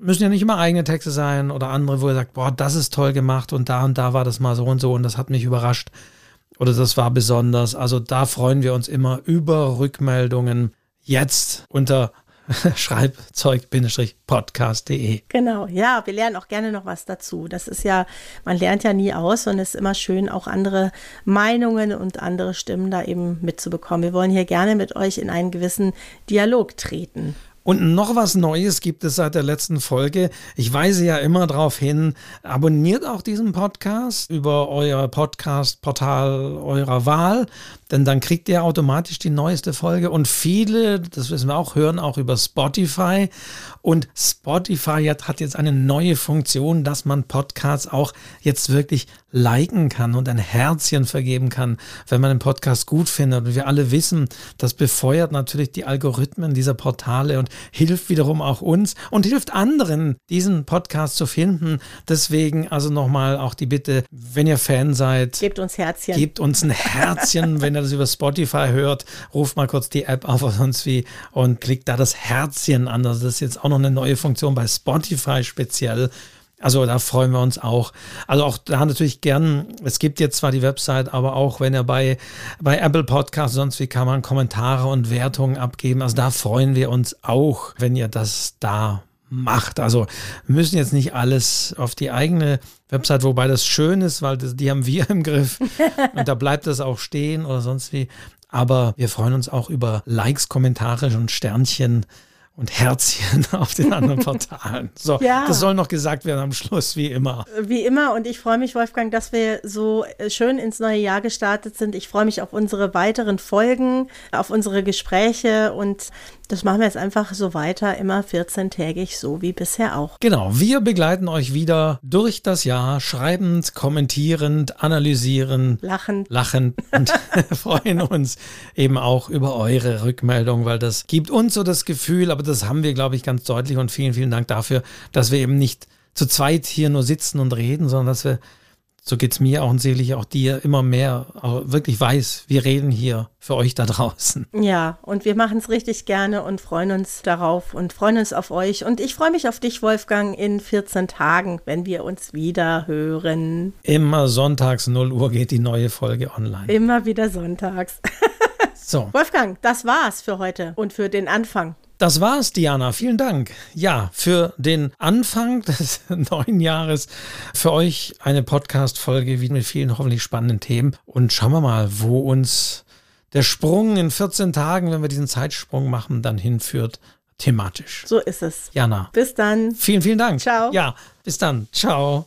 Müssen ja nicht immer eigene Texte sein oder andere, wo ihr sagt, boah, das ist toll gemacht und da und da war das mal so und so und das hat mich überrascht oder das war besonders. Also da freuen wir uns immer über Rückmeldungen. Jetzt unter Schreibzeug-podcast.de. Genau, ja, wir lernen auch gerne noch was dazu. Das ist ja, man lernt ja nie aus und es ist immer schön, auch andere Meinungen und andere Stimmen da eben mitzubekommen. Wir wollen hier gerne mit euch in einen gewissen Dialog treten. Und noch was Neues gibt es seit der letzten Folge. Ich weise ja immer darauf hin, abonniert auch diesen Podcast über euer Podcast-Portal eurer Wahl denn dann kriegt ihr automatisch die neueste Folge und viele, das wissen wir auch, hören auch über Spotify und Spotify hat jetzt eine neue Funktion, dass man Podcasts auch jetzt wirklich liken kann und ein Herzchen vergeben kann, wenn man den Podcast gut findet. Und wir alle wissen, das befeuert natürlich die Algorithmen dieser Portale und hilft wiederum auch uns und hilft anderen, diesen Podcast zu finden. Deswegen also nochmal auch die Bitte, wenn ihr Fan seid, gebt uns Herzchen. Gebt uns ein Herzchen, wenn ihr ihr das über Spotify hört, ruft mal kurz die App auf oder sonst wie und klickt da das Herzchen an. Also das ist jetzt auch noch eine neue Funktion bei Spotify speziell. Also da freuen wir uns auch. Also auch da natürlich gern, es gibt jetzt zwar die Website, aber auch wenn ihr bei, bei Apple Podcasts sonst wie kann man Kommentare und Wertungen abgeben. Also da freuen wir uns auch, wenn ihr das da macht. Also wir müssen jetzt nicht alles auf die eigene Website, wobei das schön ist, weil das, die haben wir im Griff und da bleibt das auch stehen oder sonst wie. Aber wir freuen uns auch über Likes, Kommentare und Sternchen und Herzchen auf den anderen Portalen. So, ja. das soll noch gesagt werden am Schluss, wie immer. Wie immer. Und ich freue mich, Wolfgang, dass wir so äh, schön ins neue Jahr gestartet sind. Ich freue mich auf unsere weiteren Folgen, auf unsere Gespräche und das machen wir jetzt einfach so weiter, immer 14-tägig, so wie bisher auch. Genau, wir begleiten euch wieder durch das Jahr, schreibend, kommentierend, analysierend, lachend, lachend und freuen uns eben auch über eure Rückmeldung, weil das gibt uns so das Gefühl, aber das haben wir, glaube ich, ganz deutlich und vielen, vielen Dank dafür, dass wir eben nicht zu zweit hier nur sitzen und reden, sondern dass wir so geht es mir auch und sicherlich auch dir immer mehr, wirklich weiß, wir reden hier für euch da draußen. Ja, und wir machen es richtig gerne und freuen uns darauf und freuen uns auf euch. Und ich freue mich auf dich, Wolfgang, in 14 Tagen, wenn wir uns wieder hören. Immer sonntags 0 Uhr geht die neue Folge online. Immer wieder sonntags. so. Wolfgang, das war's für heute und für den Anfang. Das war's, Diana. Vielen Dank. Ja, für den Anfang des neuen Jahres für euch eine Podcast-Folge mit vielen hoffentlich spannenden Themen. Und schauen wir mal, wo uns der Sprung in 14 Tagen, wenn wir diesen Zeitsprung machen, dann hinführt, thematisch. So ist es. Jana. Bis dann. Vielen, vielen Dank. Ciao. Ja, bis dann. Ciao.